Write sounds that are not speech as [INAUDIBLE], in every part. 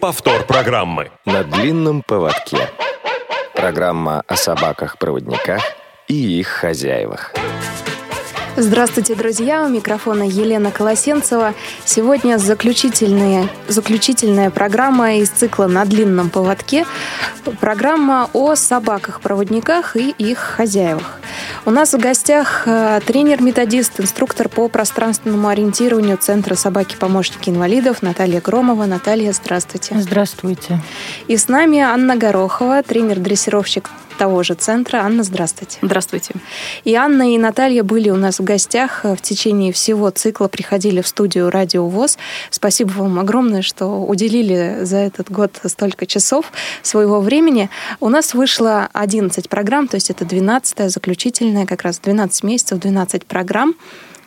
Повтор программы. На длинном поводке. Программа о собаках-проводниках и их хозяевах. Здравствуйте, друзья! У микрофона Елена Колосенцева. Сегодня заключительная, заключительная программа из цикла «На длинном поводке». Программа о собаках-проводниках и их хозяевах. У нас в гостях э, тренер-методист, инструктор по пространственному ориентированию Центра собаки-помощники инвалидов Наталья Громова. Наталья, здравствуйте. Здравствуйте. И с нами Анна Горохова, тренер-дрессировщик того же центра. Анна, здравствуйте. Здравствуйте. И Анна и Наталья были у нас в гостях э, в течение всего цикла, приходили в студию «Радио ВОЗ». Спасибо вам огромное, что уделили за этот год столько часов своего времени. У нас вышло 11 программ, то есть это 12-я заключительная, как раз 12 месяцев, 12 программ.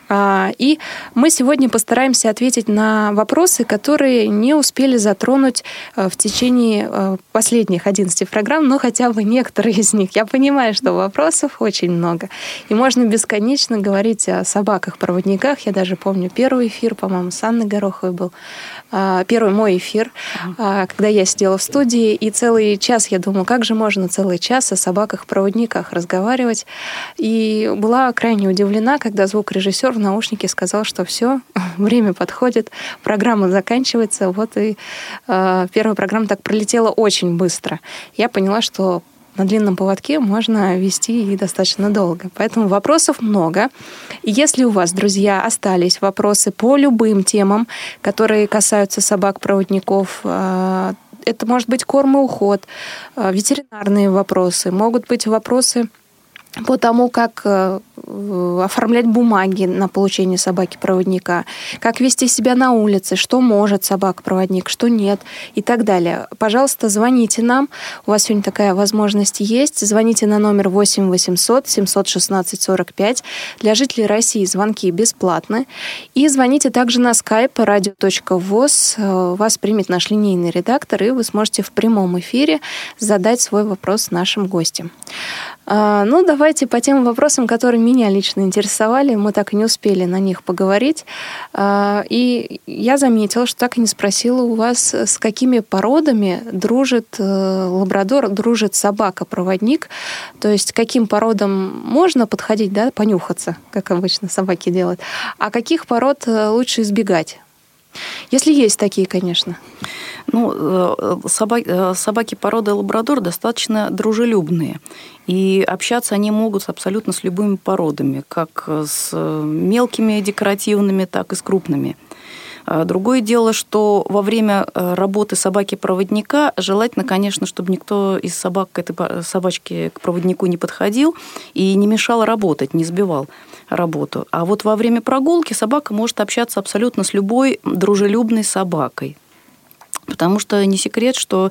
А, и мы сегодня постараемся ответить на вопросы, которые не успели затронуть э, в течение э, последних 11 программ, но хотя бы некоторые из них. Я понимаю, что вопросов очень много. И можно бесконечно говорить о собаках-проводниках. Я даже помню первый эфир, по-моему, с Анной Гороховой был. А, первый мой эфир, а, когда я сидела в студии, и целый час я думала, как же можно целый час о собаках-проводниках разговаривать. И была крайне удивлена, когда звукорежиссер в наушнике сказал, что все, [LAUGHS] время подходит, программа заканчивается. Вот и э, первая программа так пролетела очень быстро. Я поняла, что на длинном поводке можно вести и достаточно долго. Поэтому вопросов много. Если у вас, друзья, остались вопросы по любым темам, которые касаются собак-проводников, а, это может быть корм и уход, а, ветеринарные вопросы, могут быть вопросы по тому, как э, оформлять бумаги на получение собаки-проводника, как вести себя на улице, что может собака-проводник, что нет и так далее. Пожалуйста, звоните нам. У вас сегодня такая возможность есть. Звоните на номер 8 800 716 45. Для жителей России звонки бесплатны. И звоните также на skype radio.voz. Э, вас примет наш линейный редактор, и вы сможете в прямом эфире задать свой вопрос нашим гостям. А, ну, давайте по тем вопросам, которые меня лично интересовали. Мы так и не успели на них поговорить. А, и я заметила, что так и не спросила у вас, с какими породами дружит э, лабрадор, дружит собака-проводник. То есть каким породам можно подходить, да, понюхаться, как обычно собаки делают, а каких пород э, лучше избегать? Если есть такие, конечно. Ну, э, собаки, собаки породы лабрадор достаточно дружелюбные. И общаться они могут абсолютно с любыми породами, как с мелкими декоративными, так и с крупными. А другое дело, что во время э, работы собаки-проводника желательно, конечно, чтобы никто из собак к этой собачке к проводнику не подходил и не мешал работать, не сбивал работу. А вот во время прогулки собака может общаться абсолютно с любой дружелюбной собакой. Потому что не секрет, что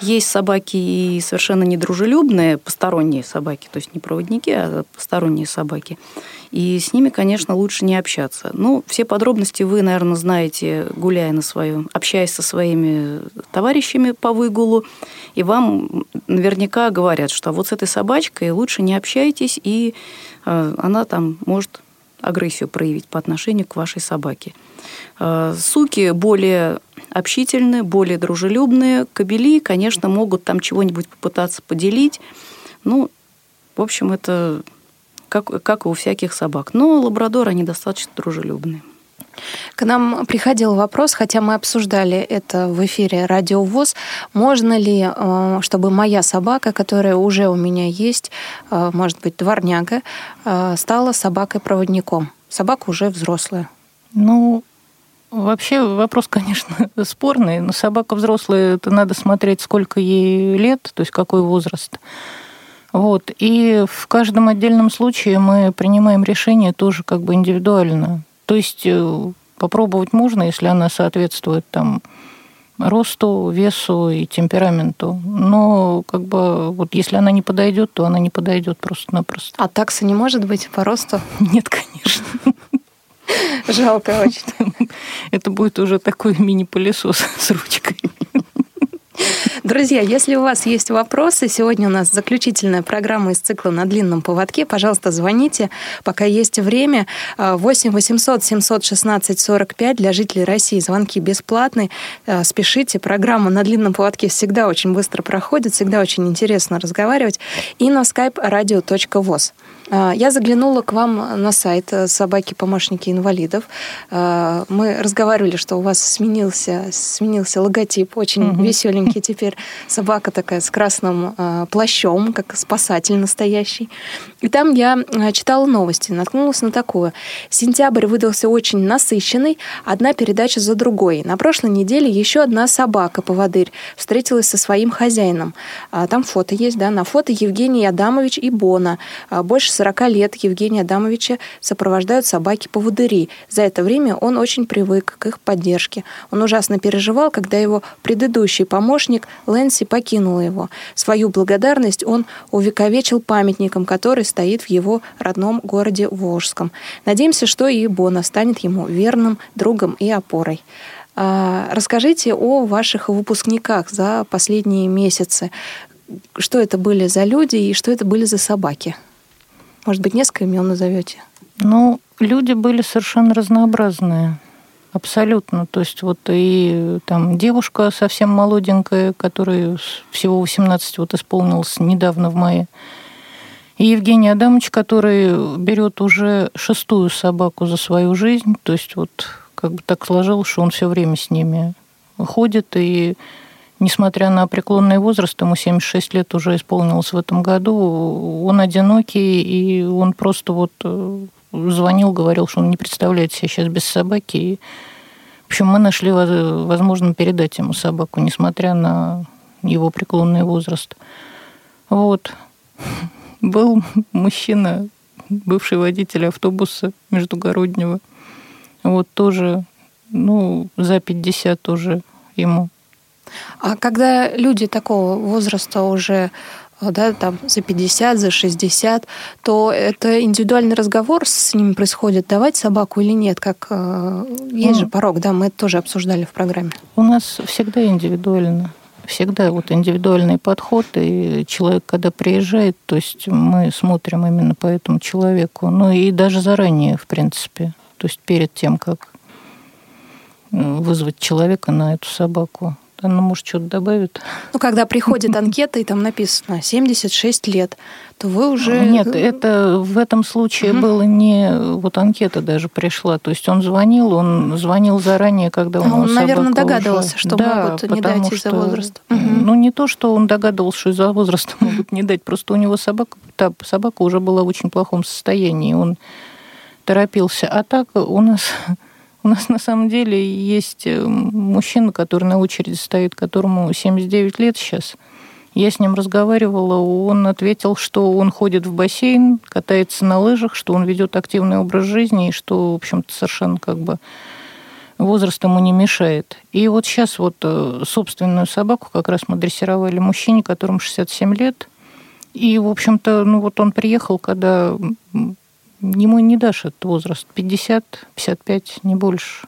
есть собаки и совершенно недружелюбные, посторонние собаки, то есть не проводники, а посторонние собаки. И с ними, конечно, лучше не общаться. Ну, все подробности вы, наверное, знаете, гуляя на своем, общаясь со своими товарищами по выгулу, и вам наверняка говорят, что вот с этой собачкой лучше не общайтесь, и э, она там может агрессию проявить по отношению к вашей собаке. Э, суки более общительные, более дружелюбные. Кобели, конечно, могут там чего-нибудь попытаться поделить. Ну, в общем, это как, как и у всяких собак. Но лабрадоры, они достаточно дружелюбные. К нам приходил вопрос, хотя мы обсуждали это в эфире Радио ВОЗ, можно ли, э, чтобы моя собака, которая уже у меня есть, э, может быть, дворняга, стала собакой-проводником? Собака уже взрослая. Ну, Вообще вопрос, конечно, [LAUGHS] спорный, но собака взрослая, это надо смотреть, сколько ей лет, то есть какой возраст. Вот. И в каждом отдельном случае мы принимаем решение тоже как бы индивидуально. То есть э, попробовать можно, если она соответствует там росту, весу и темпераменту. Но как бы вот если она не подойдет, то она не подойдет просто-напросто. А такса не может быть по росту? [LAUGHS] Нет, конечно. Жалко очень. Это будет уже такой мини-пылесос с ручкой. Друзья, если у вас есть вопросы, сегодня у нас заключительная программа из цикла «На длинном поводке». Пожалуйста, звоните, пока есть время. 8 800 716 45 для жителей России. Звонки бесплатные. А, спешите. Программа «На длинном поводке» всегда очень быстро проходит, всегда очень интересно разговаривать. И на skype radio.voz. А, я заглянула к вам на сайт э, «Собаки-помощники инвалидов». А, мы разговаривали, что у вас сменился, сменился логотип, очень угу. веселенький теперь. Собака такая с красным а, плащом, как спасатель настоящий. И там я читала новости, наткнулась на такое. Сентябрь выдался очень насыщенный, одна передача за другой. На прошлой неделе еще одна собака-поводырь встретилась со своим хозяином. Там фото есть, да, на фото Евгений Адамович и Бона. Больше 40 лет Евгения Адамовича сопровождают собаки-поводыри. За это время он очень привык к их поддержке. Он ужасно переживал, когда его предыдущий помощник Лэнси покинул его. Свою благодарность он увековечил памятником, который стоит в его родном городе Волжском. Надеемся, что и Бона станет ему верным другом и опорой. А, расскажите о ваших выпускниках за последние месяцы. Что это были за люди и что это были за собаки? Может быть, несколько имен назовете? Ну, люди были совершенно разнообразные. Абсолютно. То есть вот и там девушка совсем молоденькая, которой всего 18 вот исполнилось недавно в мае. И Евгений Адамович, который берет уже шестую собаку за свою жизнь. То есть вот как бы так сложилось, что он все время с ними ходит и несмотря на преклонный возраст, ему 76 лет уже исполнилось в этом году, он одинокий, и он просто вот э, звонил, говорил, что он не представляет себя сейчас без собаки. И, в общем, мы нашли возможно передать ему собаку, несмотря на его преклонный возраст. Вот. [LAUGHS] Был мужчина, бывший водитель автобуса междугороднего. Вот тоже, ну, за 50 тоже ему. А когда люди такого возраста уже да, там, за 50, за 60, то это индивидуальный разговор с ними происходит, давать собаку или нет, как э, есть ну, же порог, да, мы это тоже обсуждали в программе. У нас всегда индивидуально. Всегда вот индивидуальный подход, и человек, когда приезжает, то есть мы смотрим именно по этому человеку. Ну и даже заранее, в принципе. То есть перед тем, как вызвать человека на эту собаку. Она, может, что-то добавит. Ну, когда приходит анкета, и там написано 76 лет, то вы уже... Нет, это в этом случае угу. было не... Вот анкета даже пришла. То есть он звонил, он звонил заранее, когда он... Он, наверное, догадывался, уже... что да, могут не дать из-за возраста. Угу. Ну, не то, что он догадывался, что из-за возраста [LAUGHS] могут не дать, просто у него собака, та собака уже была в очень плохом состоянии, он торопился. А так у нас у нас на самом деле есть э, мужчина, который на очереди стоит, которому 79 лет сейчас. Я с ним разговаривала, он ответил, что он ходит в бассейн, катается на лыжах, что он ведет активный образ жизни и что, в общем-то, совершенно как бы возраст ему не мешает. И вот сейчас вот э, собственную собаку как раз мы дрессировали мужчине, которому 67 лет. И, в общем-то, ну вот он приехал, когда Ему не дашь этот возраст. 50-55, не больше.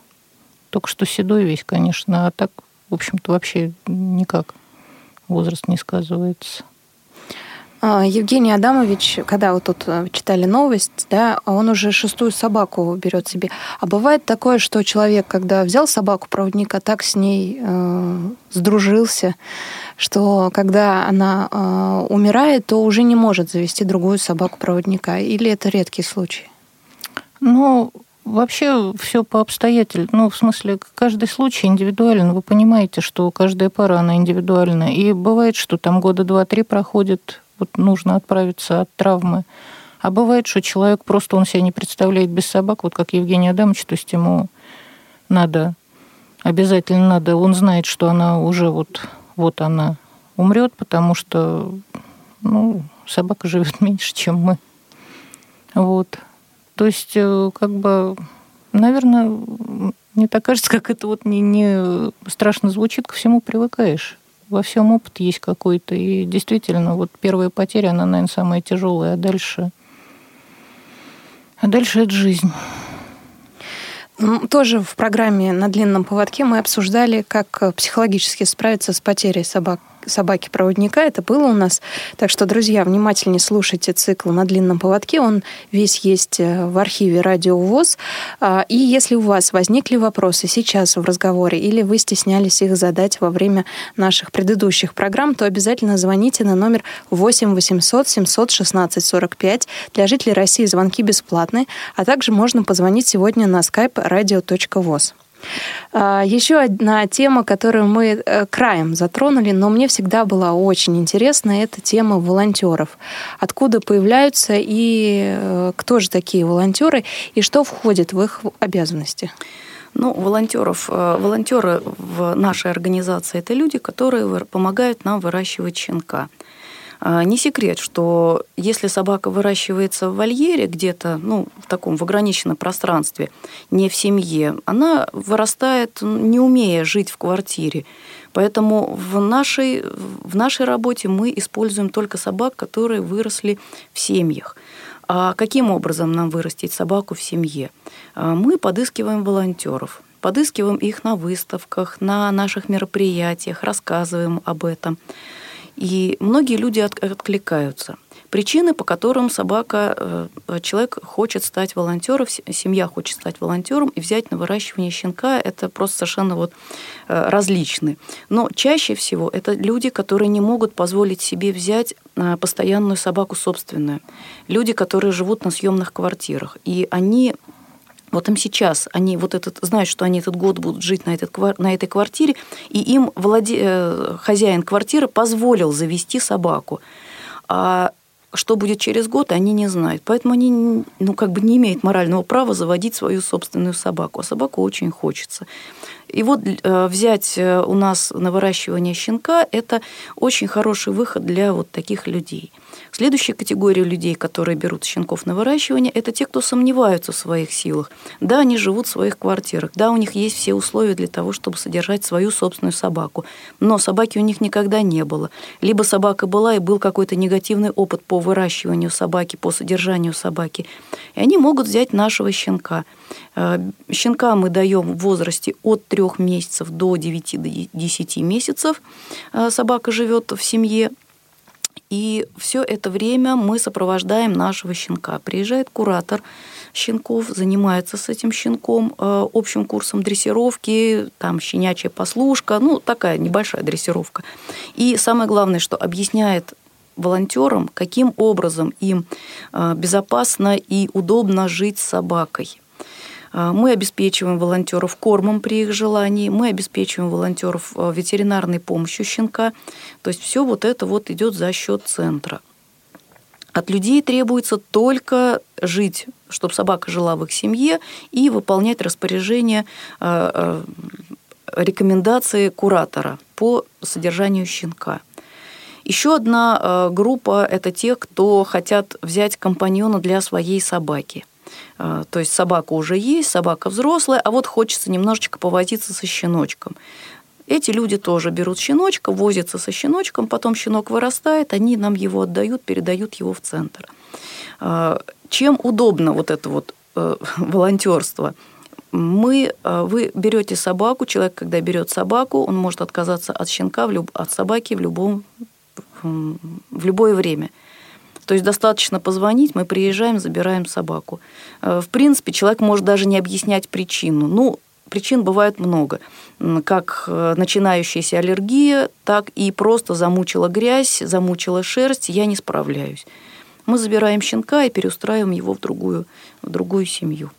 Только что седой весь, конечно, а так, в общем-то, вообще никак возраст не сказывается. А, Евгений Адамович, когда вот тут э, читали новость, да, он уже шестую собаку берет себе. А бывает такое, что человек, когда взял собаку проводника, так с ней э, сдружился, что когда она э, умирает, то уже не может завести другую собаку проводника. Или это редкий случай? Ну, Вообще все по обстоятельствам. Ну, в смысле, каждый случай индивидуален. Вы понимаете, что каждая пара, она индивидуальна. И бывает, что там года два-три проходит вот нужно отправиться от травмы. А бывает, что человек просто он себя не представляет без собак, вот как Евгений Адамович, то есть ему надо, обязательно надо, он знает, что она уже вот, вот она умрет, потому что ну, собака живет [LAUGHS] меньше, чем мы. Вот. То есть, э, как бы, наверное, мне так кажется, как это вот не, не страшно звучит, ко всему привыкаешь во всем опыт есть какой-то. И действительно, вот первая потеря, она, наверное, самая тяжелая, а дальше... А дальше это жизнь. Тоже в программе «На длинном поводке» мы обсуждали, как психологически справиться с потерей собак, собаки-проводника. Это было у нас. Так что, друзья, внимательнее слушайте цикл на длинном поводке. Он весь есть э, в архиве Радио ВОЗ. А, и если у вас возникли вопросы сейчас в разговоре или вы стеснялись их задать во время наших предыдущих программ, то обязательно звоните на номер 8 800 716 45. Для жителей России звонки бесплатные, а также можно позвонить сегодня на skype radio.voz. А, Еще одна тема, которую мы э, краем затронули, но мне всегда была очень интересна, это тема волонтеров. Откуда появляются и э, кто же такие волонтеры, и что входит в их обязанности? Ну, волонтеров, э, волонтеры в нашей организации это люди, которые помогают нам выращивать щенка. А, не секрет, что если собака выращивается в вольере где-то, ну, в таком в ограниченном пространстве, не в семье, она вырастает, не умея жить в квартире. Поэтому в нашей, в нашей работе мы используем только собак, которые выросли в семьях. А каким образом нам вырастить собаку в семье? А, мы подыскиваем волонтеров, подыскиваем их на выставках, на наших мероприятиях, рассказываем об этом. И многие люди откликаются. Причины, по которым собака, э, человек хочет стать волонтером, семья хочет стать волонтером и взять на выращивание щенка, это просто совершенно вот э, различны. Но чаще всего это люди, которые не могут позволить себе взять э, постоянную собаку собственную. Люди, которые живут на съемных квартирах. И они вот им сейчас, они вот этот, знают, что они этот год будут жить на, этот, на этой квартире, и им владе, э, хозяин квартиры позволил завести собаку. А что будет через год, они не знают. Поэтому они ну, как бы не имеют морального права заводить свою собственную собаку. А собаку очень хочется. И вот э, взять э, у нас на выращивание щенка – это очень хороший выход для вот таких людей – Следующая категория людей, которые берут щенков на выращивание, это те, кто сомневаются в своих силах. Да, они живут в своих квартирах, да, у них есть все условия для того, чтобы содержать свою собственную собаку, но собаки у них никогда не было. Либо собака была и был какой-то негативный опыт по выращиванию собаки, по содержанию собаки, и они могут взять нашего щенка. Э, щенка мы даем в возрасте от 3 месяцев до 9-10 месяцев. Э, собака живет в семье, и все это время мы сопровождаем нашего щенка. Приезжает куратор щенков, занимается с этим щенком э, общим курсом дрессировки, там щенячья послушка, ну такая небольшая дрессировка. И самое главное, что объясняет волонтерам, каким образом им э, безопасно и удобно жить с собакой. А, мы обеспечиваем волонтеров кормом при их желании, мы обеспечиваем волонтеров а, ветеринарной помощью щенка. То есть все вот это вот идет за счет центра. От людей требуется только жить, чтобы собака жила в их семье и выполнять распоряжение а, рекомендации куратора по содержанию щенка. Еще одна группа – это те, кто хотят взять компаньона для своей собаки – то есть собака уже есть, собака взрослая, а вот хочется немножечко повозиться со щеночком. Эти люди тоже берут щеночка, возятся со щеночком, потом щенок вырастает, они нам его отдают, передают его в центр. А, чем удобно вот это вот э, [LAUGHS] волонтерство? Мы, э, вы берете собаку, человек, когда берет собаку, он может отказаться от щенка, от собаки в, любом, в любое время – то есть достаточно позвонить, мы приезжаем, забираем собаку. Э, в принципе, человек может даже не объяснять причину. Ну, причин бывает много. Как э, начинающаяся аллергия, так и просто замучила грязь, замучила шерсть, я не справляюсь. Мы забираем щенка и переустраиваем его в другую, в другую семью.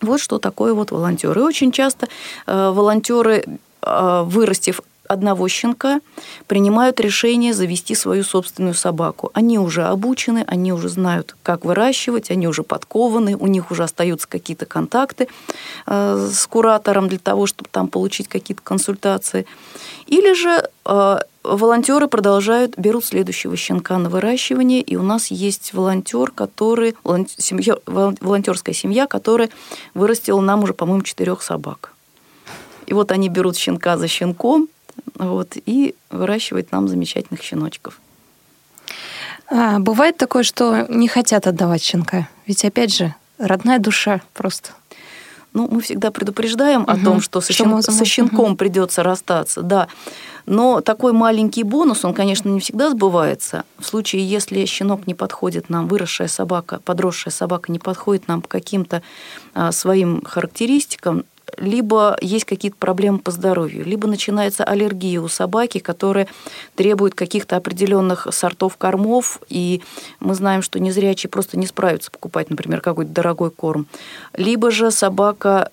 Вот что такое вот волонтеры. Очень часто э, волонтеры, вырастив одного щенка принимают решение завести свою собственную собаку. Они уже обучены, они уже знают, как выращивать, они уже подкованы, у них уже остаются какие-то контакты э, с куратором для того, чтобы там получить какие-то консультации. Или же э, волонтеры продолжают, берут следующего щенка на выращивание, и у нас есть волонтер, который, семья, волонтерская семья, которая вырастила нам уже, по-моему, четырех собак. И вот они берут щенка за щенком, вот, и выращивает нам замечательных щеночков. А, бывает такое, что не хотят отдавать щенка. Ведь, опять же, родная душа просто. Ну, мы всегда предупреждаем угу. о том, что со, щен... со щенком угу. придется расстаться, да. Но такой маленький бонус, он, конечно, не всегда сбывается. В случае, если щенок не подходит нам, выросшая собака, подросшая собака не подходит нам по каким-то а, своим характеристикам, либо есть какие-то проблемы по здоровью, либо начинается аллергия у собаки, которая требует каких-то определенных сортов кормов, и мы знаем, что незрячие просто не справятся покупать, например, какой-то дорогой корм. Либо же собака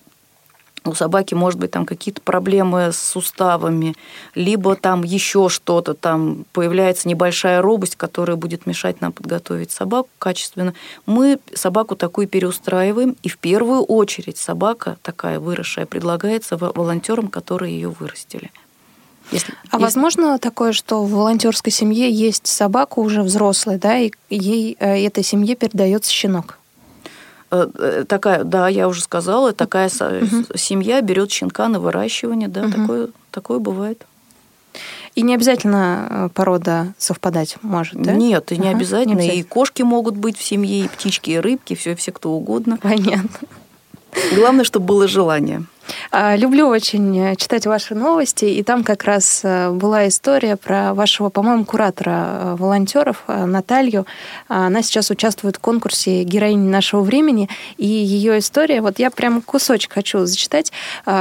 у собаки может быть там какие-то проблемы с суставами, либо там еще что-то, там появляется небольшая робость, которая будет мешать нам подготовить собаку качественно. Мы собаку такую переустраиваем, и в первую очередь собака такая выросшая предлагается волонтерам, которые ее вырастили. Если, а если... возможно такое, что в волонтерской семье есть собака уже взрослая, да, и ей э, этой семье передается щенок? Э, э, такая, да, я уже сказала, такая угу. семья берет щенка на выращивание, да, угу. такое, такое бывает. И не обязательно э, порода совпадать может, да? Нет, и не, ага, обязательно. не обязательно. И кошки могут быть в семье, и птички, и рыбки, все, все кто угодно. Понятно. Главное, чтобы было желание. А, люблю очень э, читать ваши новости, и там как раз э, была история про вашего, по-моему, куратора э, волонтеров Наталью. Она сейчас участвует в конкурсе «Героини нашего времени», и ее история, вот я прям кусочек хочу зачитать.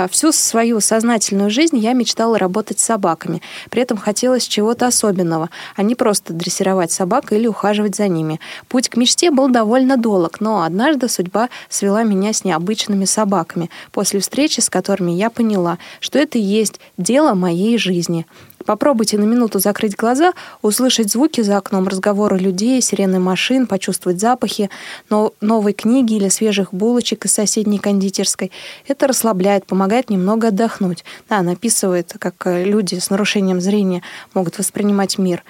Всю свою сознательную жизнь я мечтала работать с собаками. При этом хотелось чего-то особенного, а не просто дрессировать собак или ухаживать за ними. Путь к мечте был довольно долг, но однажды судьба свела меня с необычными собаками. После встречи встречи с которыми я поняла, что это и есть дело моей жизни. Попробуйте на минуту закрыть глаза, услышать звуки за окном, разговоры людей, сирены машин, почувствовать запахи но новой книги или свежих булочек из соседней кондитерской. Это расслабляет, помогает немного отдохнуть. Да, она описывает, как э, люди с нарушением зрения могут воспринимать мир.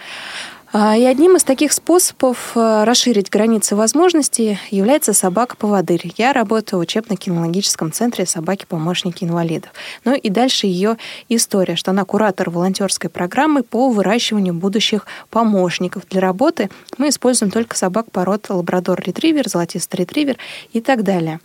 А, и одним из таких способов э, расширить границы возможностей является собака-поводырь. Я работаю в учебно-кинологическом центре «Собаки-помощники инвалидов». Ну и дальше ее история, что она куратор волонтерской программы по выращиванию будущих помощников. Для работы мы используем только собак пород лабрадор-ретривер, золотистый ретривер и так далее.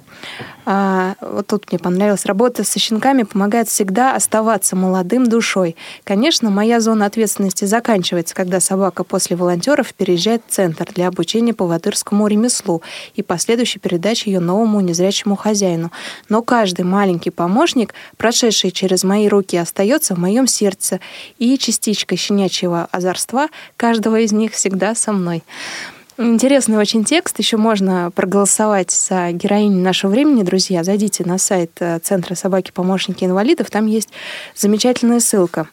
А, вот тут мне понравилось. Работа со щенками помогает всегда оставаться молодым душой. Конечно, моя зона ответственности заканчивается, когда собака после волонтеров переезжает в центр для обучения по ватырскому ремеслу и последующей передачи ее новому незрячему хозяину. Но каждый маленький помощник, прошедший через мои руки, остается в моем сердце, и частичка щенячьего озорства каждого из них всегда со мной. Интересный очень текст. Еще можно проголосовать за героиню нашего времени, друзья. Зайдите на сайт э, Центра собаки-помощники инвалидов. Там есть замечательная ссылка.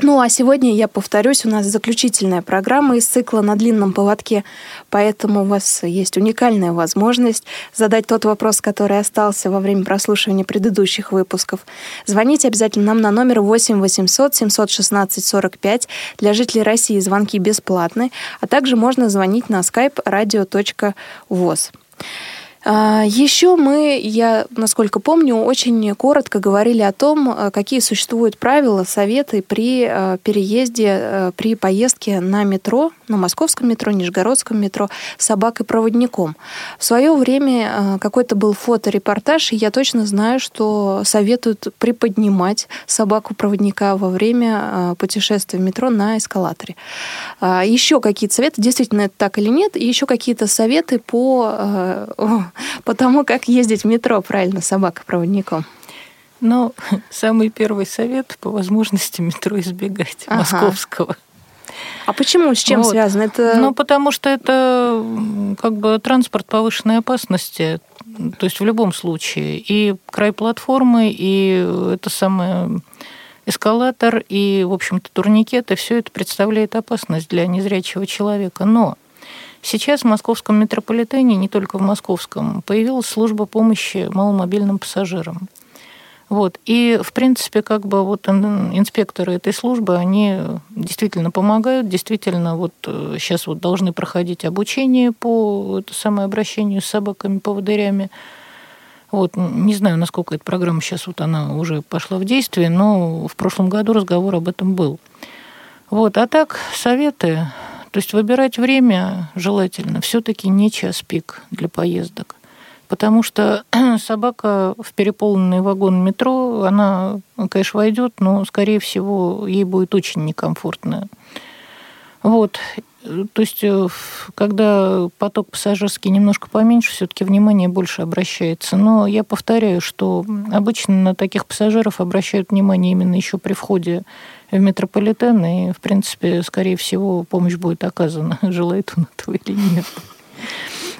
Ну а сегодня, я повторюсь, у нас заключительная программа из цикла «На длинном поводке», поэтому у вас есть уникальная возможность задать тот вопрос, который остался во время прослушивания предыдущих выпусков. Звоните обязательно нам на номер 8 800 716 45. Для жителей России звонки бесплатны, а также можно звонить на skype radio.voz. А, Еще мы, я, насколько помню, очень коротко говорили о том, э, какие существуют правила, советы при э, переезде, э, при поездке на метро, на московском метро, нижегородском метро с собакой-проводником. В свое время какой-то был фоторепортаж, и я точно знаю, что советуют приподнимать собаку-проводника во время путешествия в метро на эскалаторе. А, Еще какие-то советы, действительно это так или нет, и еще какие-то советы по по тому, как ездить в метро правильно собака-проводником? Ну, [LAUGHS] самый первый совет по возможности метро избегать ага. московского. А почему? С чем вот. связано? Это... Ну, потому что это как бы транспорт повышенной опасности. То есть в любом случае. И край платформы, и это самое эскалатор, и, в общем-то, турникеты, все это представляет опасность для незрячего человека. Но Сейчас в московском метрополитене, не только в московском, появилась служба помощи маломобильным пассажирам. Вот. И, в принципе, как бы вот инспекторы этой службы, они действительно помогают, действительно вот сейчас э, вот должны проходить обучение по это самое обращению с собаками-поводырями. Вот, не знаю, насколько эта программа сейчас вот она уже пошла в действие, но в прошлом году разговор об этом был. Вот, а так советы то есть выбирать время желательно все-таки не час пик для поездок. потому что [CLEARS THROAT] собака в переполненный вагон метро, она, конечно, войдет, но, скорее всего, ей будет очень некомфортно. Вот. То есть, э, когда поток пассажирский немножко поменьше, все-таки внимание больше обращается. Но я повторяю, что обычно на таких пассажиров обращают внимание именно еще при входе в метрополитен, и, в принципе, скорее всего, помощь будет оказана, [LAUGHS] желает он этого или нет.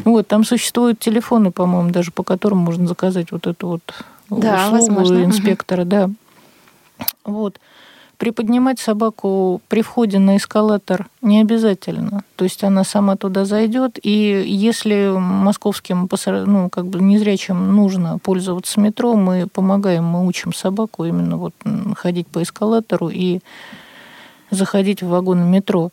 Вот, там существуют телефоны, по-моему, даже по которым можно заказать вот эту вот да, услугу возможно. инспектора, угу. да. Вот. Приподнимать собаку при входе на эскалатор не обязательно. То есть она сама туда зайдет, и если московским ну, как бы незрячим нужно пользоваться метро, мы помогаем, мы учим собаку именно вот ходить по эскалатору и заходить в вагон метро.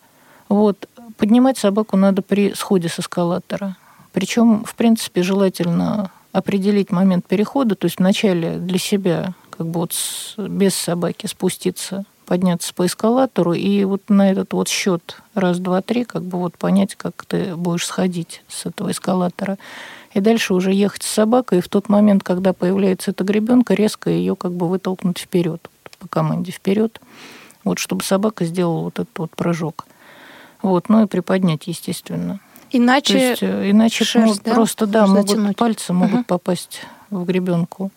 Вот. Поднимать собаку надо при сходе с эскалатора. Причем, в принципе, желательно определить момент перехода, то есть вначале для себя как бы вот без собаки спуститься, подняться по эскалатору и вот на этот вот счет раз, два, три, как бы вот понять, как ты будешь сходить с этого эскалатора. И дальше уже ехать с собакой, и в тот момент, когда появляется эта гребенка, резко ее как бы вытолкнуть вперед, по команде вперед, вот чтобы собака сделала вот этот вот прыжок. Вот, ну и приподнять, естественно. Иначе, То есть, э, иначе шерсть, да? просто да, могут, пальцы могут угу. попасть в гребенку.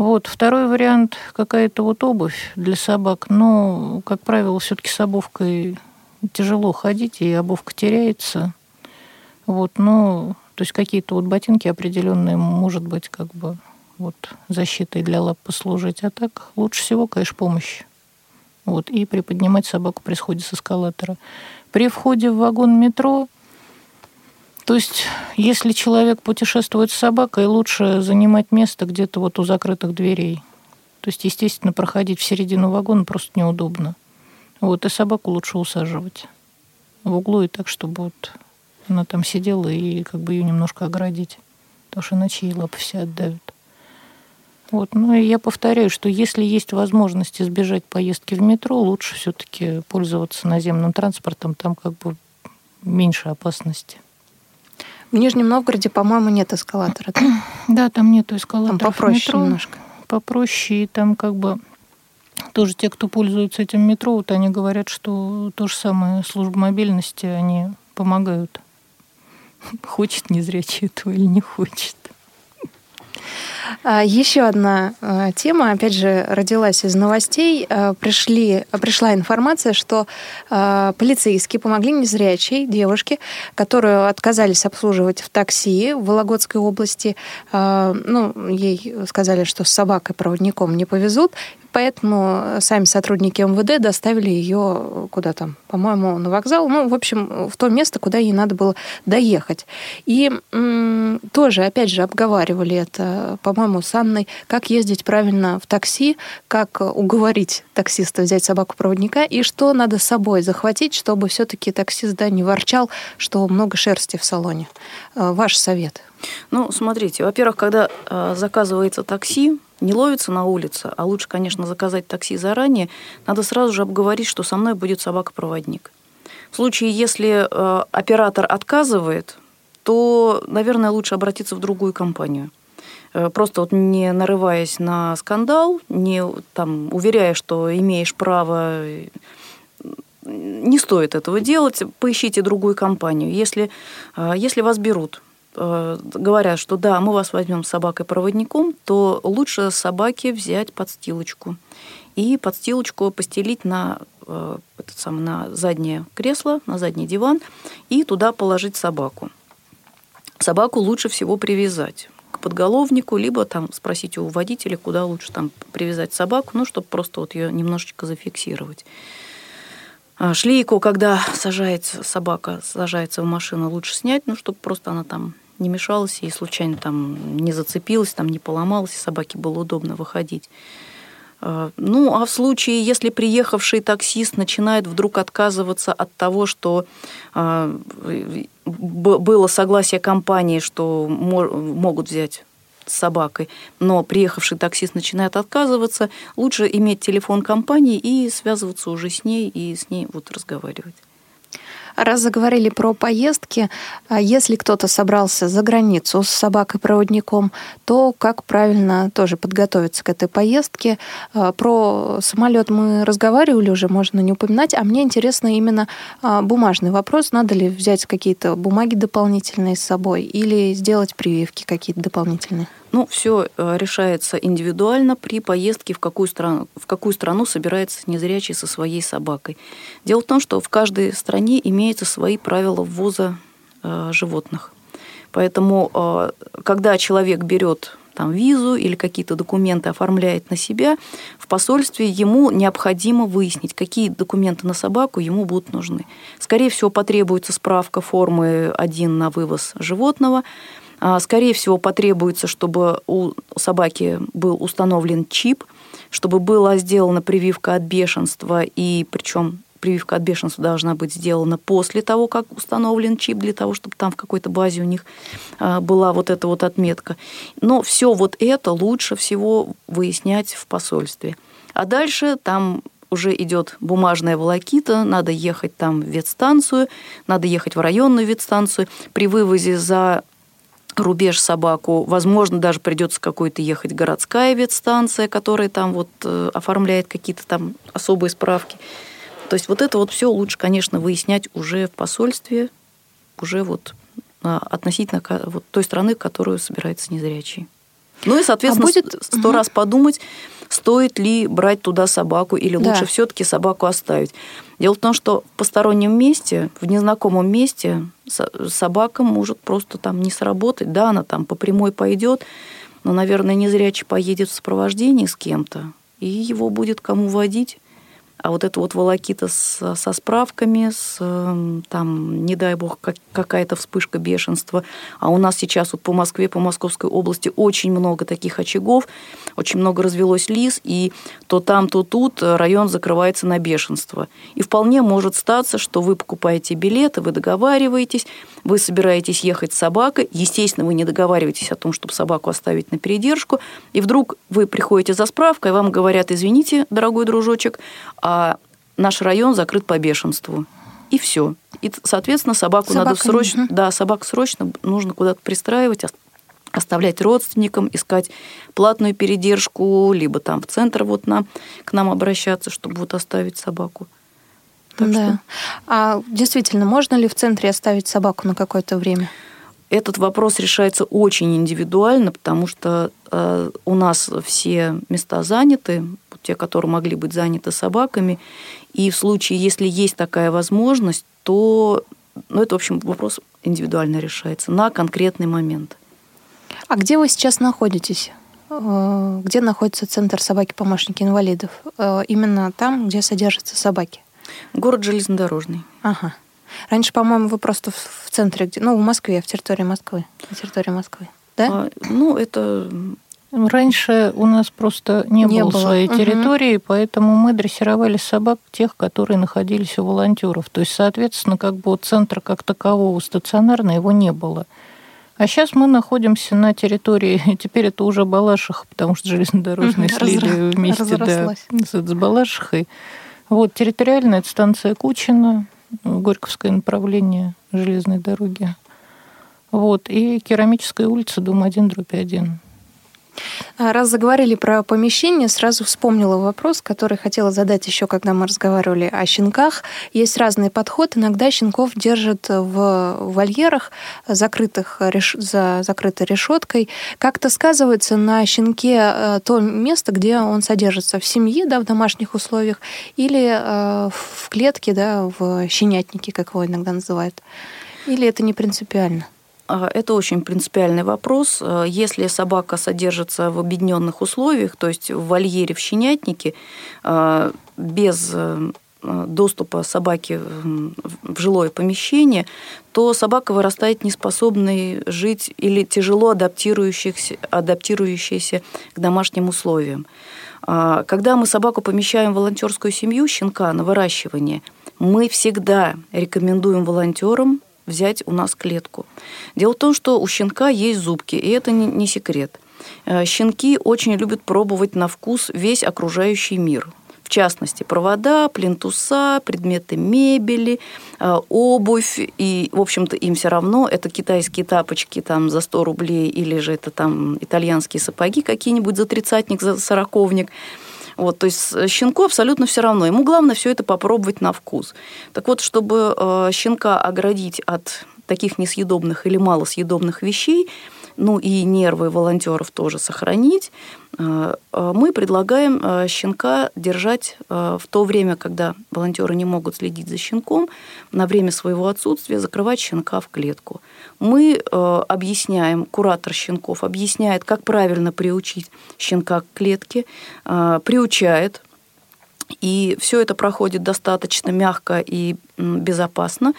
Вот. Второй вариант – какая-то вот обувь для собак. Но, как правило, все-таки с обувкой тяжело ходить, и обувка теряется. Вот, но, то есть какие-то вот ботинки определенные, может быть, как бы вот защитой для лап послужить. А так лучше всего, конечно, помощь. Вот, и приподнимать собаку при сходе с эскалатора. При входе в вагон метро – то есть, если человек путешествует с собакой, лучше занимать место где-то вот у закрытых дверей. То есть, естественно, проходить в середину вагона просто неудобно. Вот, и собаку лучше усаживать в углу и так, чтобы вот она там сидела и как бы ее немножко оградить. Потому что иначе ей лапы все отдавят. Вот. Ну и я повторяю, что если есть возможность избежать поездки в метро, лучше все-таки пользоваться наземным транспортом, там как бы меньше опасности. В Нижнем Новгороде, по-моему, нет эскалатора. Да, [CLEARS THROAT] да там нету эскалатора. Там попроще метро. немножко. Попроще, и там как бы тоже те, кто пользуется этим метро, вот они говорят, что то же самое служба мобильности, они помогают. [LAUGHS] Хочет незрячий этого или не хочет. А, Еще одна а, тема, опять же, родилась из новостей. А, пришли, пришла информация, что полицейские помогли незрячей девушке, которую отказались обслуживать в такси в Вологодской области. Ну, ей сказали, что с собакой-проводником не повезут, Поэтому сами сотрудники МВД доставили ее куда там, по-моему, на вокзал, ну, в общем, в то место, куда ей надо было доехать. И м- тоже, опять же, обговаривали это, по-моему, с Анной, как ездить правильно в такси, как уговорить таксиста взять собаку-проводника и что надо с собой захватить, чтобы все-таки таксист да, не ворчал, что много шерсти в салоне. Э, ваш совет. Ну, смотрите, во-первых, когда э, заказывается такси, не ловится на улице, а лучше, конечно, заказать такси заранее, надо сразу же обговорить, что со мной будет собака-проводник. В случае, если э, оператор отказывает, то, наверное, лучше обратиться в другую компанию. Э, просто вот не нарываясь на скандал, не там, уверяя, что имеешь право не стоит этого делать, поищите другую компанию. Если, э, если вас берут Э, говорят, что да, мы вас возьмем с собакой-проводником, то лучше собаке взять подстилочку и подстилочку постелить на, э, этот самый, на заднее кресло, на задний диван и туда положить собаку. Собаку лучше всего привязать к подголовнику, либо там спросить у водителя, куда лучше там привязать собаку, ну, чтобы просто вот ее немножечко зафиксировать. А, шлейку, когда сажается собака, сажается в машину, лучше снять, ну, чтобы просто она там не мешалась и случайно там не зацепилась, там не поломалась, и собаке было удобно выходить. А, ну, а в случае, если приехавший таксист начинает вдруг отказываться от того, что а, было согласие компании, что могут взять с собакой, но приехавший таксист начинает отказываться, лучше иметь телефон компании и связываться уже с ней и с ней вот разговаривать. Раз заговорили про поездки, а если кто-то собрался за границу с собакой-проводником, то как правильно тоже подготовиться к этой поездке? А, про самолет мы разговаривали уже, можно не упоминать, а мне интересно именно а, бумажный вопрос. Надо ли взять какие-то бумаги дополнительные с собой или сделать прививки какие-то дополнительные? Ну, все э, решается индивидуально при поездке, в какую, страну, в какую страну собирается незрячий со своей собакой. Дело в том, что в каждой стране имеются свои правила ввоза э, животных. Поэтому, э, когда человек берет там, визу или какие-то документы оформляет на себя, в посольстве ему необходимо выяснить, какие документы на собаку ему будут нужны. Скорее всего, потребуется справка формы 1 на вывоз животного, скорее всего, потребуется, чтобы у собаки был установлен чип, чтобы была сделана прививка от бешенства, и причем прививка от бешенства должна быть сделана после того, как установлен чип, для того, чтобы там в какой-то базе у них а, была вот эта вот отметка. Но все вот это лучше всего выяснять в посольстве. А дальше там уже идет бумажная волокита, надо ехать там в ветстанцию, надо ехать в районную ветстанцию. При вывозе за рубеж собаку. Возможно, даже придется какой-то ехать городская ветстанция, которая там вот э, оформляет какие-то там особые справки. То есть вот это вот все лучше, конечно, выяснять уже в посольстве, уже вот а, относительно вот той страны, которую собирается незрячий. Ну и, соответственно, а будет... сто угу. раз подумать, стоит ли брать туда собаку или да. лучше все-таки собаку оставить. Дело в том, что в постороннем месте, в незнакомом месте собака может просто там не сработать. Да, она там по прямой пойдет, но, наверное, незрячий поедет в сопровождении с кем-то, и его будет кому водить. А вот это вот волокита с, со справками, с, эм, там, не дай бог, как, какая-то вспышка бешенства. А у нас сейчас вот по Москве, по Московской области очень много таких очагов, очень много развелось лис, и то там, то тут район закрывается на бешенство. И вполне может статься, что вы покупаете билеты, вы договариваетесь, вы собираетесь ехать с собакой, естественно, вы не договариваетесь о том, чтобы собаку оставить на передержку, и вдруг вы приходите за справкой, вам говорят, извините, дорогой дружочек, наш район закрыт по бешенству. И все. И, соответственно, собаку Собака, надо срочно, угу. да, собаку срочно нужно куда-то пристраивать, оставлять родственникам, искать платную передержку, либо там в центр вот нам, к нам обращаться, чтобы вот оставить собаку. Так да. Что... А действительно, можно ли в центре оставить собаку на какое-то время? Этот вопрос решается очень индивидуально, потому что э, у нас все места заняты, те, которые могли быть заняты собаками. И в случае, если есть такая возможность, то ну, это, в общем, вопрос индивидуально решается на конкретный момент. А где вы сейчас находитесь? Э, где находится Центр собаки-помощники инвалидов? Э, именно там, где содержатся собаки? Город железнодорожный. Ага. Раньше, по-моему, вы просто в центре, где, ну, в Москве, в территории Москвы, на территории Москвы, да? А, ну, это Раньше у нас просто не, не было, было своей угу. территории, поэтому мы дрессировали собак тех, которые находились у волонтеров. То есть, соответственно, как бы центра как такового стационарного его не было. А сейчас мы находимся на территории, [LAUGHS] теперь это уже Балашиха, потому что железнодорожные угу, слили вместе да, с Балашихой. Вот территориальная станция Кучина, Горьковское направление железной дороги. Вот, и Керамическая улица, дом 1, дробь 1. А, раз заговорили про помещение, сразу вспомнила вопрос, который хотела задать еще, когда мы разговаривали о щенках. Есть разный подход. Иногда щенков держат в вольерах, закрытых за закрытой решеткой. Как-то сказывается на щенке э, то место, где он содержится в семье, да, в домашних условиях, или э, в клетке, да, в щенятнике, как его иногда называют. Или это не принципиально? А, это очень принципиальный вопрос. А, если собака содержится в объединенных условиях, то есть в вольере, в щенятнике, а, без э, доступа собаки в жилое помещение, то собака вырастает неспособной жить или тяжело адаптирующаяся, адаптирующаяся к домашним условиям. Когда мы собаку помещаем в волонтерскую семью, щенка на выращивание, мы всегда рекомендуем волонтерам взять у нас клетку. Дело в том, что у щенка есть зубки, и это не секрет. Э, щенки очень любят пробовать на вкус весь окружающий мир. В частности, провода, плинтуса, предметы мебели, э, обувь. И, в общем-то, им все равно, это китайские тапочки там за 100 рублей или же это там итальянские сапоги какие-нибудь за тридцатник, за сороковник. Вот, то есть щенку абсолютно все равно. Ему главное все это попробовать на вкус. Так вот, чтобы э, щенка оградить от таких несъедобных или малосъедобных вещей, ну и нервы волонтеров тоже сохранить, э, э, мы предлагаем э, щенка держать в то время, когда волонтеры не могут следить за щенком, на время своего отсутствия закрывать щенка в клетку. Мы объясняем, куратор щенков объясняет, как правильно приучить щенка к клетке, приучает, и все это проходит достаточно мягко и безопасно.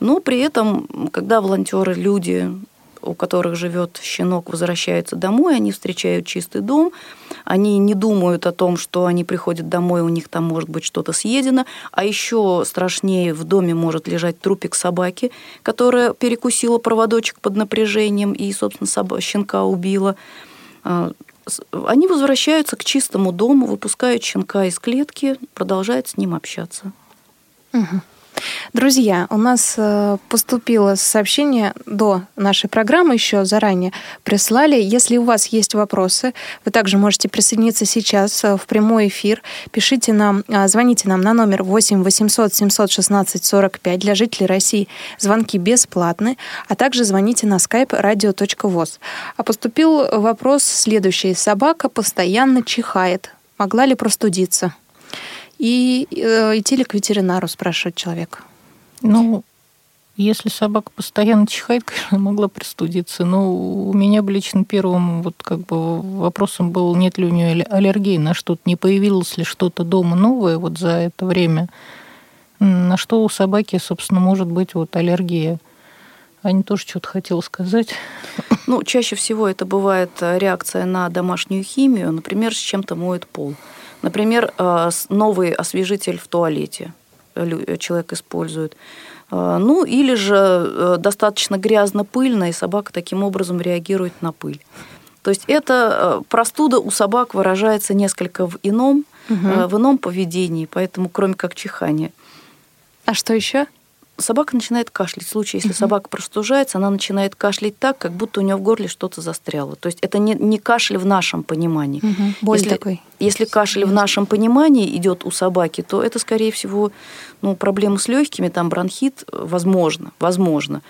Но при этом, когда волонтеры, люди у которых живет щенок, возвращаются домой, они встречают чистый дом, они не думают о том, что они приходят домой, у них там может быть что-то съедено, а еще страшнее в доме может лежать трупик собаки, которая перекусила проводочек под напряжением и, собственно, собак, щенка убила. А, они возвращаются к чистому дому, выпускают щенка из клетки, продолжают с ним общаться. Угу. Друзья, у нас э, поступило сообщение до нашей программы, еще заранее прислали. Если у вас есть вопросы, вы также можете присоединиться сейчас э, в прямой эфир. Пишите нам, э, звоните нам на номер 8 800 716 45 для жителей России. Звонки бесплатны, а также звоните на skype radio.voz. А поступил вопрос следующий. Собака постоянно чихает. Могла ли простудиться? И э, идти ли к ветеринару, спрашивает человек. Ну, если собака постоянно чихает, [LAUGHS] конечно, могла пристудиться. Но у меня бы лично первым вот как бы вопросом был, нет ли у нее аллергии на что-то, не появилось ли что-то дома новое вот за это время, на что у собаки, собственно, может быть вот аллергия. Аня тоже что-то хотела сказать. [COUGHS] Ну, чаще всего это бывает э, реакция на домашнюю химию, например, с чем-то моет пол. Например, э, новый освежитель в туалете человек использует. Э, ну, или же э, достаточно грязно-пыльно, и собака таким образом реагирует на пыль. То есть это простуда у собак выражается несколько в ином, угу. в ином поведении, поэтому кроме как чихания. А что еще? Собака начинает кашлять. В случае, если угу. собака простужается, она начинает кашлять так, как будто у нее в горле что-то застряло. То есть это не, не кашель в нашем понимании. Угу. Боль если, такой. Если кашель в нашем понимании идет у собаки, то это, скорее всего, ну, проблемы с легкими, там бронхит, возможно, возможно.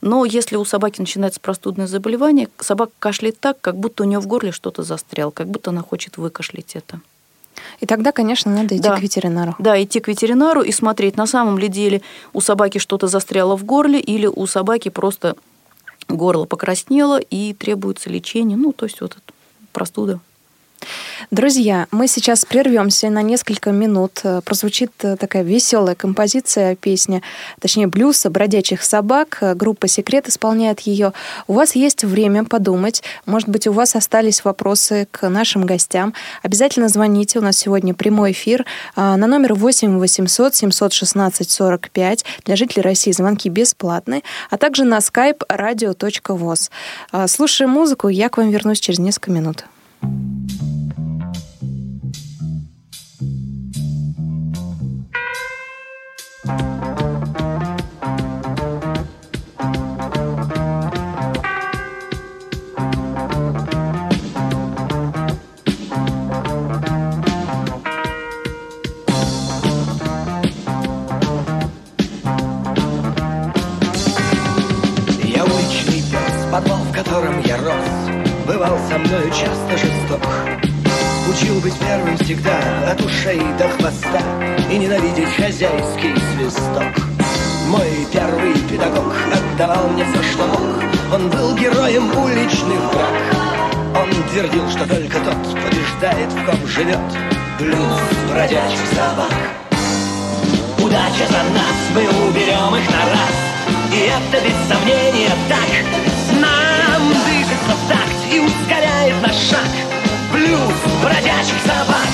Но если у собаки начинается простудное заболевание, собака кашляет так, как будто у нее в горле что-то застряло, как будто она хочет выкашлять это. И тогда, конечно, надо идти да. к ветеринару. Да, идти к ветеринару и смотреть, на самом ли деле у собаки что-то застряло в горле или у собаки просто горло покраснело и требуется лечение. Ну, то есть вот простуда. Друзья, мы сейчас прервемся на несколько минут. Э, прозвучит э, такая веселая композиция песни, точнее блюз бродячих собак. Э, группа «Секрет» исполняет ее. У вас есть время подумать. Может быть, у вас остались вопросы к нашим гостям. Обязательно звоните. У нас сегодня прямой эфир на номер 8 800 716 45. Для жителей России звонки бесплатные, а также на skype radio.voz. Слушаем музыку, я к вам вернусь через несколько минут. В котором я рос Бывал со мною часто жесток. Учил быть первым всегда от ушей до хвоста И ненавидеть хозяйский свисток. Мой первый педагог отдавал мне все, что мог. Он был героем уличных драк. Он твердил, что только тот побеждает, в ком живет Блюз бродячих собак. Удача за нас, мы уберем их на раз. И это без сомнения так и ускоряет наш шаг Блюз бродячих собак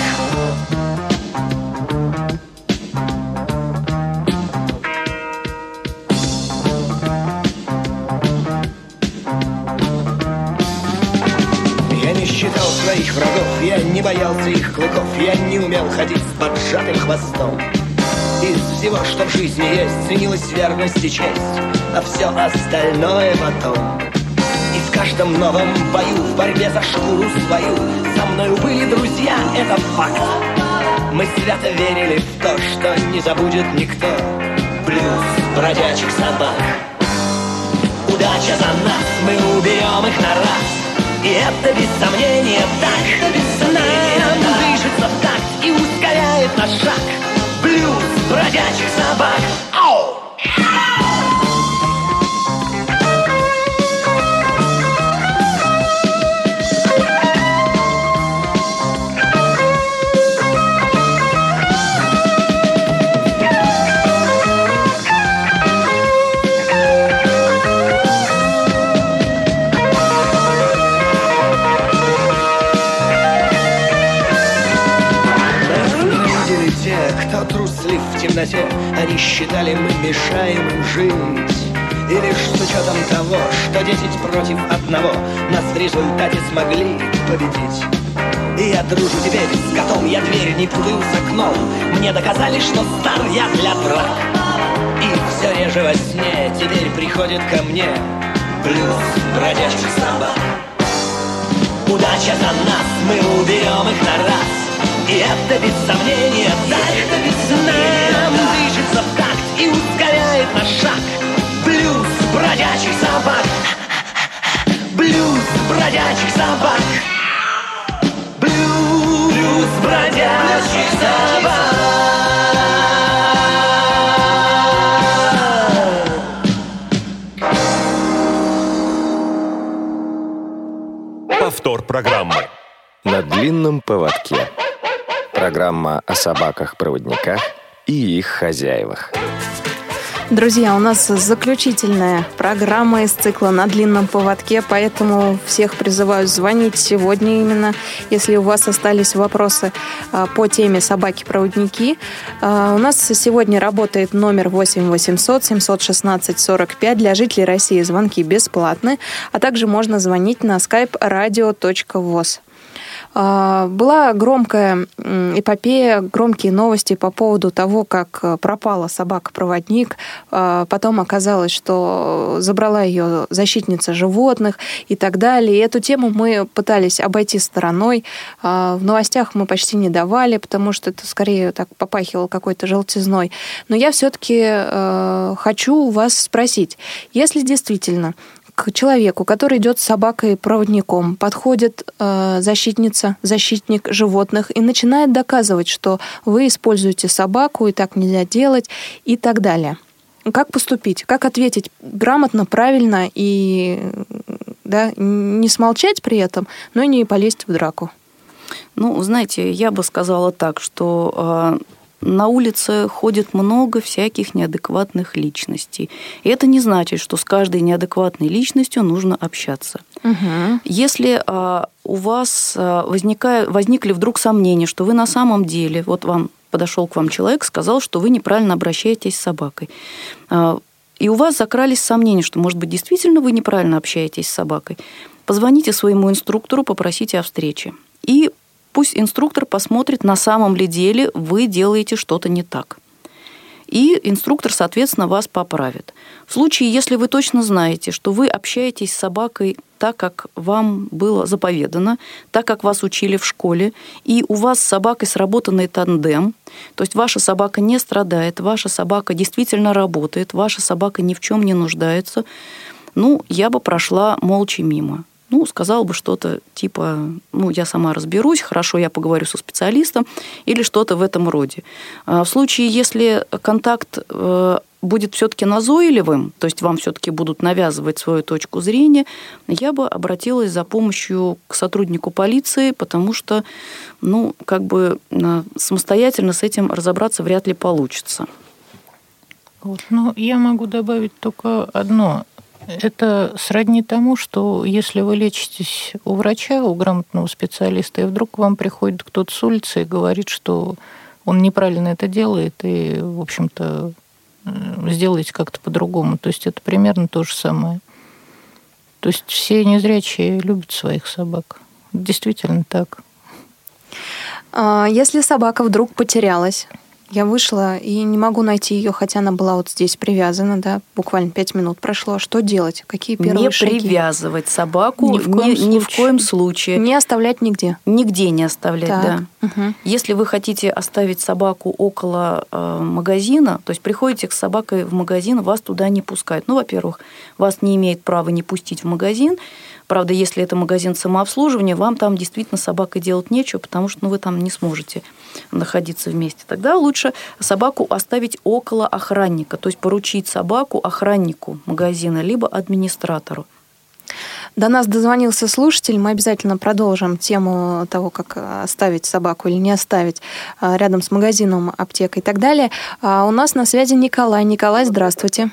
Я не считал своих врагов, я не боялся их клыков я не умел ходить с поджатым хвостом. Из всего, что в жизни есть, ценилась верность и честь, а все остальное потом. Каждом новом бою, в борьбе за шкуру свою, со мною были друзья, это факт. Мы свято верили в то, что не забудет никто. Блюз бродячих собак. Удача за нас, мы убьем их на раз. И это без сомнения так. Без сомнения, Нам так. движется в такт и ускоряет наш шаг. Блюз бродячих собак темноте. Они считали, мы мешаем им жить. И лишь с учетом того, что десять против одного Нас в результате смогли победить. И я дружу теперь с котом, я дверь не путаю с окном. Мне доказали, что стар я для драк И все реже во сне теперь приходит ко мне Плюс бродячих собак Удача за нас, мы уберем их на раз. И это без сомнения так это без сомнения, и ускоряет наш шаг. Блюз бродячих собак. Блюз бродячих собак. Блюз бродячих собак. Повтор программы. На длинном поводке. Программа о собаках-проводниках и их хозяевах. Друзья, у нас заключительная программа из цикла «На длинном поводке», поэтому всех призываю звонить сегодня именно, если у вас остались вопросы а, по теме «Собаки-проводники». А, у нас сегодня работает номер 8 800 716 45. Для жителей России звонки бесплатны, а также можно звонить на skype radio.voz. А, была громкая эпопея, громкие новости по поводу того, как э, пропала собака-проводник. А, потом оказалось, что забрала ее защитница животных и так далее. И эту тему мы пытались обойти стороной. А, в новостях мы почти не давали, потому что это скорее так попахивало какой-то желтизной. Но я все-таки э, хочу вас спросить, если действительно к человеку, который идет с собакой-проводником, подходит э, защитница, защитник животных и начинает доказывать, что вы используете собаку и так нельзя делать и так далее. Как поступить? Как ответить грамотно, правильно и да, не смолчать при этом, но и не полезть в драку? Ну, знаете, я бы сказала так, что а, на улице ходит много всяких неадекватных личностей. И это не значит, что с каждой неадекватной личностью нужно общаться. Угу. Если а, у вас а, возникают, возникли вдруг сомнения, что вы на самом деле, вот вам подошел к вам человек, сказал, что вы неправильно обращаетесь с собакой. А, и у вас закрались сомнения, что, может быть, действительно вы неправильно общаетесь с собакой. Позвоните своему инструктору, попросите о встрече. И Пусть инструктор посмотрит, на самом ли деле вы делаете что-то не так. И инструктор, соответственно, вас поправит. В случае, если вы точно знаете, что вы общаетесь с собакой так, как вам было заповедано, так, как вас учили в школе, и у вас с собакой сработанный тандем, то есть ваша собака не страдает, ваша собака действительно работает, ваша собака ни в чем не нуждается, ну, я бы прошла молча мимо ну, сказал бы что-то типа, ну, я сама разберусь, хорошо, я поговорю со специалистом, или что-то в этом роде. А в случае, если контакт э, будет все-таки назойливым, то есть вам все-таки будут навязывать свою точку зрения, я бы обратилась за помощью к сотруднику полиции, потому что, ну, как бы э, самостоятельно с этим разобраться вряд ли получится. Вот. Ну, я могу добавить только одно. Это сродни тому, что если вы лечитесь у врача, у грамотного специалиста, и вдруг к вам приходит кто-то с улицы и говорит, что он неправильно это делает, и, в общем-то, сделайте как-то по-другому. То есть это примерно то же самое. То есть все незрячие любят своих собак. Действительно так. А, если собака вдруг потерялась, я вышла и не могу найти ее, хотя она была вот здесь привязана, да, буквально пять минут прошло. Что делать? Какие первые не шаги? Не привязывать собаку ни в коем, ни, случае. ни в коем случае. Не оставлять нигде. Нигде не оставлять, так. да. Угу. Если вы хотите оставить собаку около э, магазина, то есть приходите с собакой в магазин, вас туда не пускают. Ну, во-первых, вас не имеет права не пустить в магазин. Правда, если это магазин самообслуживания, вам там действительно собакой делать нечего, потому что ну, вы там не сможете находиться вместе. Тогда лучше собаку оставить около охранника, то есть поручить собаку охраннику магазина, либо администратору. До нас дозвонился слушатель. Мы обязательно продолжим тему того, как оставить собаку или не оставить а, рядом с магазином, аптекой и так далее. А у нас на связи Николай. Николай, здравствуйте.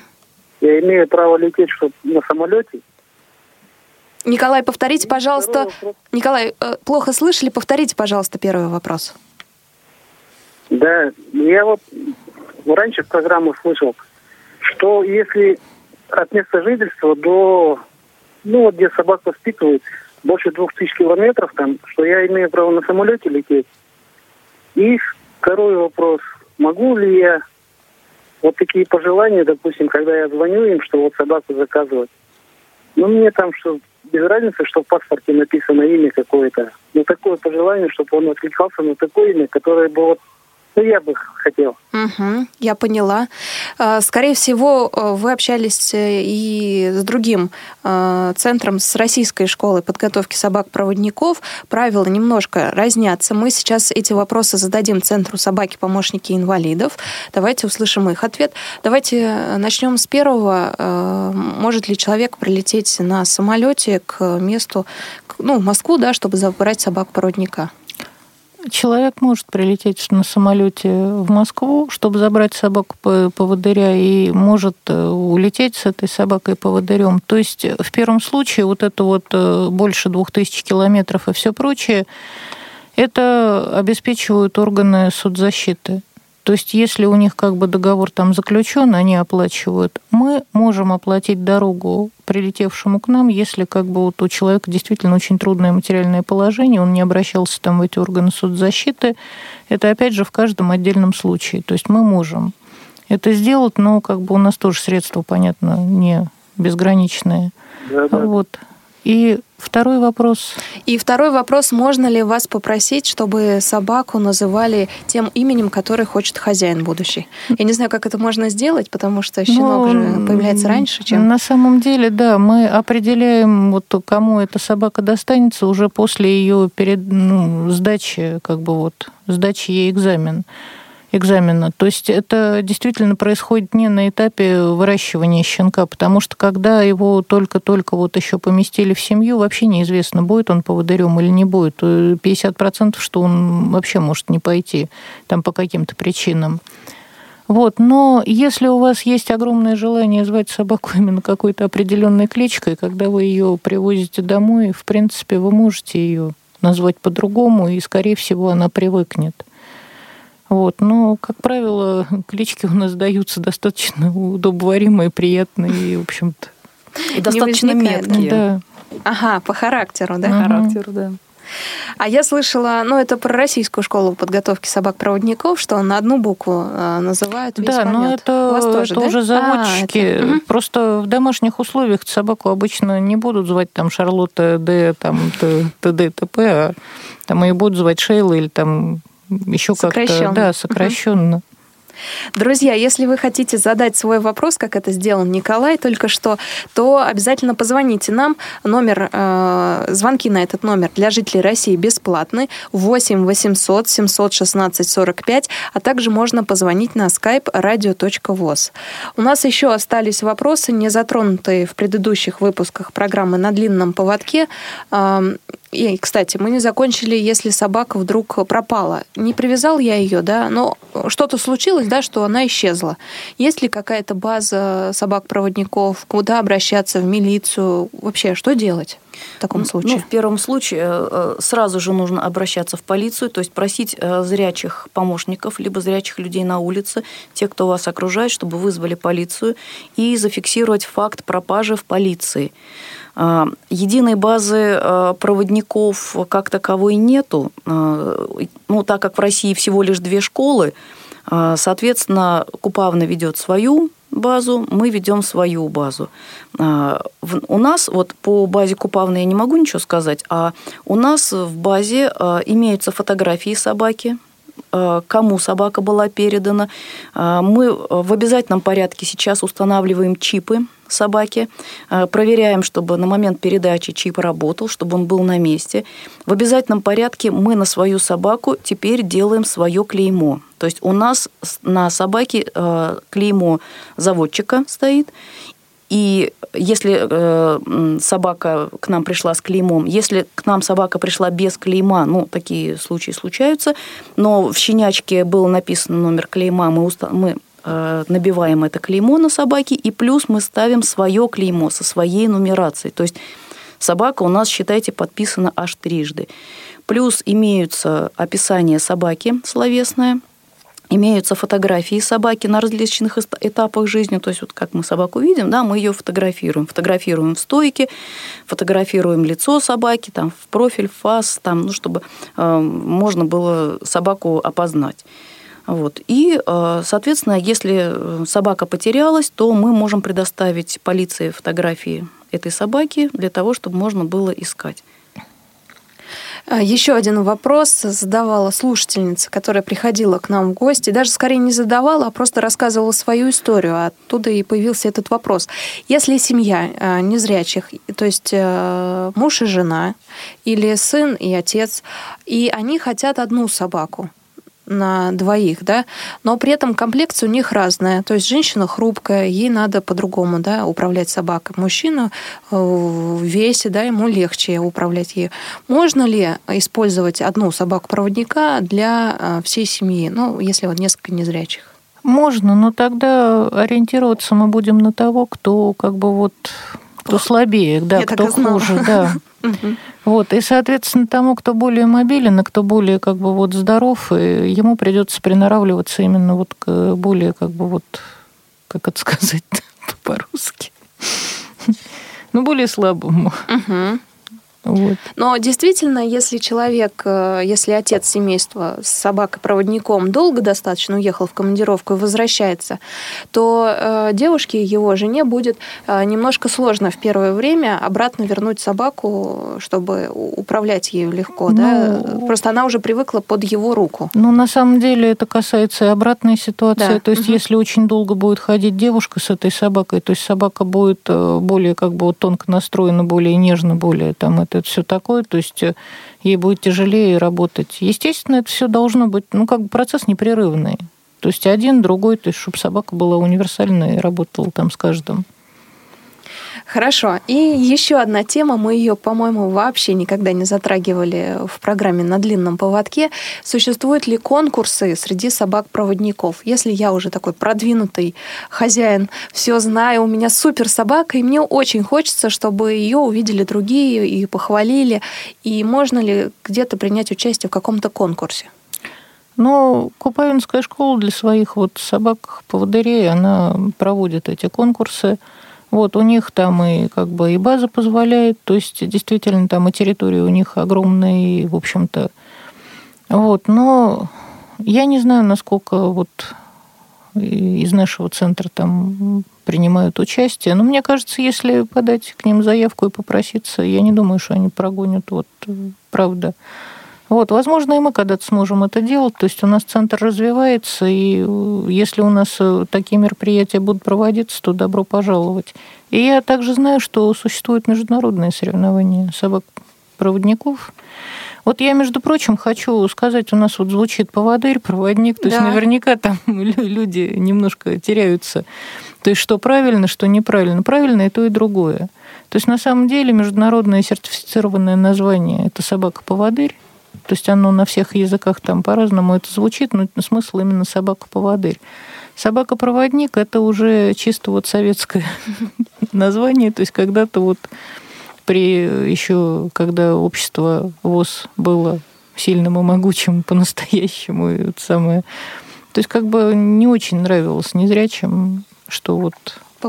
Я имею право лететь что на самолете. Николай, повторите, пожалуйста. Николай, э, плохо слышали? Повторите, пожалуйста, первый вопрос. Да, я вот раньше в программах слышал, что если от места жительства до, ну вот где собак воспитывают, больше двух тысяч километров там, что я имею право на самолете лететь. И второй вопрос, могу ли я вот такие пожелания, допустим, когда я звоню им, что вот собаку заказывать, ну мне там что без разницы, что в паспорте написано имя какое-то. Но такое пожелание, чтобы он откликался на такое имя, которое бы вот ну, я бы хотел. Угу, я поняла. А, скорее всего, э, вы общались э, и с другим э, центром, с российской школой подготовки собак-проводников. Правила немножко разнятся. Мы сейчас эти вопросы зададим Центру собаки-помощники инвалидов. Давайте услышим их ответ. Давайте начнем с первого. Может ли человек прилететь на самолете к месту, ну, в Москву, да, чтобы забрать собак-проводника? Человек может прилететь на самолете в Москву, чтобы забрать собаку поводыря, и может э, улететь с этой собакой поводырем. То есть э, в первом случае вот это вот э, больше двух тысяч километров и все прочее, это обеспечивают органы соцзащиты. То есть, если у них как бы договор там заключен, они оплачивают. Мы можем оплатить дорогу прилетевшему к нам, если как бы вот у человека действительно очень трудное материальное положение, он не обращался там в эти органы соцзащиты. Это опять же в каждом отдельном случае. То есть мы можем это сделать, но как бы у нас тоже средства, понятно, не безграничные. Да, да. Вот. И второй вопрос. И второй вопрос, можно ли вас попросить, чтобы собаку называли тем именем, которое хочет хозяин будущий? Я не знаю, как это можно сделать, потому что щенок ну, же появляется раньше, чем... На самом деле, да, мы определяем, вот кому эта собака достанется уже после ее перед, ну, сдачи, как бы вот, сдачи ей экзамен экзамена. То есть это действительно происходит не на этапе выращивания щенка, потому что когда его только-только вот еще поместили в семью, вообще неизвестно, будет он поводырем или не будет. 50% что он вообще может не пойти там по каким-то причинам. Вот, но если у вас есть огромное желание звать собаку [LAUGHS] именно какой-то определенной кличкой, когда вы ее привозите домой, в принципе, вы можете ее назвать по-другому, и, скорее всего, она привыкнет. Вот. Но, как правило, клички у нас даются достаточно удобоваримые, приятные и, в общем-то... И достаточно меткие. Да. Ага, по характеру, да? По характеру, да. А я слышала, ну, это про российскую школу подготовки собак-проводников, что на одну букву э, называют весь Да, помет. но это, тоже, это да? уже заводчики. А, это... Просто в домашних условиях собаку обычно не будут звать там Шарлотта Д, там ТД, ТП, а там ее будут звать Шейла или там еще как-то да, сокращенно. Друзья, если вы хотите задать свой вопрос, как это сделал Николай только что, то обязательно позвоните нам. Номер, э, звонки на этот номер для жителей России бесплатны. 8 800 716 45, а также можно позвонить на skype radio.voz. У нас еще остались вопросы, не затронутые в предыдущих выпусках программы «На длинном поводке». Э, и, кстати, мы не закончили, если собака вдруг пропала. Не привязал я ее, да, но что-то случилось, да, что она исчезла. Есть ли какая-то база собак-проводников, куда обращаться, в милицию? Вообще, что делать? в таком случае? Ну, в первом случае э, сразу же нужно обращаться в полицию, то есть просить э, зрячих помощников, либо зрячих людей на улице, те, кто вас окружает, чтобы вызвали полицию и зафиксировать факт пропажи в полиции. А, единой базы а, проводников как таковой нету. Ну, так как в России всего лишь две школы, соответственно, Купавна ведет свою базу, мы ведем свою базу. У нас, вот по базе Купавны я не могу ничего сказать, а у нас в базе имеются фотографии собаки, кому собака была передана. Мы в обязательном порядке сейчас устанавливаем чипы собаки, э, проверяем, чтобы на момент передачи чип работал, чтобы он был на месте. В обязательном порядке мы на свою собаку теперь делаем свое клеймо. То есть у нас на собаке клеймо заводчика стоит, и если э, собака к нам пришла с клеймом, если к нам собака пришла без клейма, ну, такие случаи случаются, но в щенячке был написан номер клейма, мы, уста- мы э, набиваем это клеймо на собаке, и плюс мы ставим свое клеймо со своей нумерацией. То есть собака у нас, считайте, подписана аж трижды. Плюс имеются описания собаки словесное – Имеются фотографии собаки на различных этапах жизни, то есть вот как мы собаку видим, да, мы ее фотографируем. Фотографируем в стойке, фотографируем лицо собаки, там, в профиль, фас, там, ну, чтобы э, можно было собаку опознать. Вот. И, э, соответственно, если собака потерялась, то мы можем предоставить полиции фотографии этой собаки для того, чтобы можно было искать. А, Еще один вопрос задавала слушательница, которая приходила к нам в гости. Даже скорее не задавала, а просто рассказывала свою историю. Оттуда и появился этот вопрос. Если семья а, незрячих, то есть э, муж и жена, или сын и отец, и они хотят одну собаку, на двоих, да, но при этом комплекция у них разная. То есть женщина хрупкая, ей надо по-другому, да, управлять собакой. Мужчина э, в весе, да, ему легче управлять ею. Можно ли использовать одну собаку-проводника для э, всей семьи, ну, если вот несколько незрячих? Можно, но тогда ориентироваться мы будем на того, кто как бы вот кто слабее, да, Я кто хуже, да. [LAUGHS] Вот, и, соответственно, тому, кто более мобилен, и кто более как бы вот здоров, ему придется приноравливаться именно вот к более как бы вот, как это сказать [LAUGHS] по-русски, ну, более слабому. Угу. Вот. Но действительно, если человек, э, если отец семейства с собакой-проводником долго достаточно уехал в командировку и возвращается, то э, девушке, его жене будет э, немножко сложно в первое время обратно вернуть собаку, чтобы управлять ею легко. Ну, да? Просто она уже привыкла под его руку. Ну, на самом деле это касается и обратной ситуации. Да. То есть, угу. если очень долго будет ходить девушка с этой собакой, то есть собака будет более как бы вот тонко настроена, более нежно, более там это это все такое, то есть э, ей будет тяжелее работать. Естественно, это все должно быть, ну, как бы процесс непрерывный. То есть один, другой, то есть чтобы собака была универсальной и работала там с каждым. Хорошо. И еще одна тема, мы ее, по-моему, вообще никогда не затрагивали в программе на длинном поводке. Существуют ли конкурсы среди собак-проводников? Если я уже такой продвинутый хозяин, все знаю, у меня супер собака, и мне очень хочется, чтобы ее увидели другие и похвалили. И можно ли где-то принять участие в каком-то конкурсе? Ну, Купавинская школа для своих вот собак-поводырей, она проводит эти конкурсы. Вот у них там и как бы и база позволяет, то есть действительно там и территория у них огромная, и, в общем-то, вот, но я не знаю, насколько вот из нашего центра там принимают участие. Но мне кажется, если подать к ним заявку и попроситься, я не думаю, что они прогонят, вот, правда. Вот, возможно, и мы когда-то сможем это делать. То есть у нас центр развивается, и э, если у нас э, такие мероприятия будут проводиться, то добро пожаловать. И я также знаю, что существуют международные соревнования собак-проводников. Вот я, между прочим, хочу сказать, у нас вот звучит поводырь, проводник, то да. есть наверняка там [LAUGHS] люди немножко теряются. То есть что правильно, что неправильно. Правильно и то, и другое. То есть на самом деле международное сертифицированное название – это собака-поводырь. То есть оно на всех языках там по-разному это звучит, но смысл именно собака-поводырь. Собака-проводник – это уже чисто вот советское [LAUGHS] название. То есть когда-то вот при еще, когда общество ВОЗ было сильным и могучим [LAUGHS] по-настоящему, это самое... То есть как бы не очень нравилось незрячим, что вот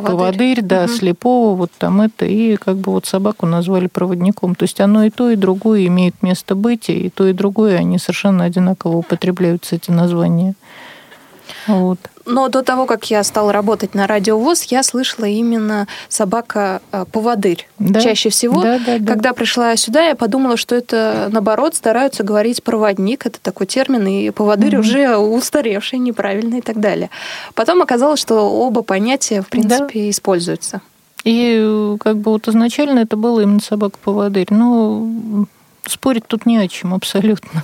поводырь, поводырь да, угу. слепого, вот там это, и как бы вот собаку назвали проводником. То есть оно и то, и другое имеет место быть, и то, и другое, они совершенно одинаково употребляются, эти названия. Вот. Но до того, как я стала работать на радиовоз, я слышала именно собака-поводырь. Э, да? Чаще всего, да, да, да. когда пришла сюда, я подумала, что это, наоборот, стараются говорить проводник. Это такой термин, и поводырь угу. уже устаревший, неправильный и так далее. Потом оказалось, что оба понятия, в принципе, да. используются. И как бы вот изначально это было именно собака-поводырь. Но спорить тут не о чем абсолютно.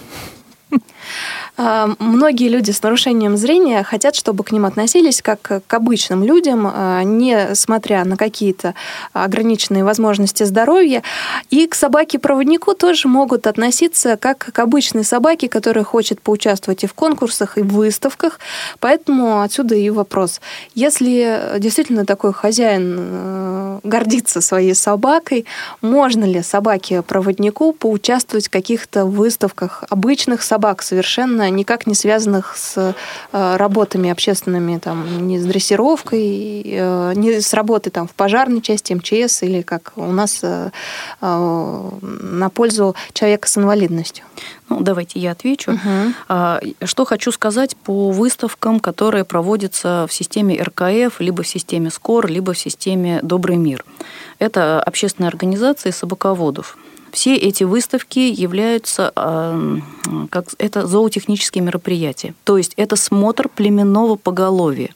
А, многие люди с нарушением зрения хотят, чтобы к ним относились как к обычным людям, а, не смотря на какие-то ограниченные возможности здоровья. И к собаке-проводнику тоже могут относиться как к обычной собаке, которая хочет поучаствовать и в конкурсах, и в выставках. Поэтому отсюда и вопрос. Если действительно такой хозяин э, гордится своей собакой, можно ли собаке-проводнику поучаствовать в каких-то выставках обычных собак совершенно совершенно никак не связанных с э, работами общественными, там, не с дрессировкой, э, не с работой там, в пожарной части МЧС или как у нас э, на пользу человека с инвалидностью. Ну, давайте я отвечу. Угу. Что хочу сказать по выставкам, которые проводятся в системе РКФ, либо в системе СКОР, либо в системе «Добрый мир». Это общественные организации собаководов. Все эти выставки являются, как это зоотехнические мероприятия. То есть это смотр племенного поголовья.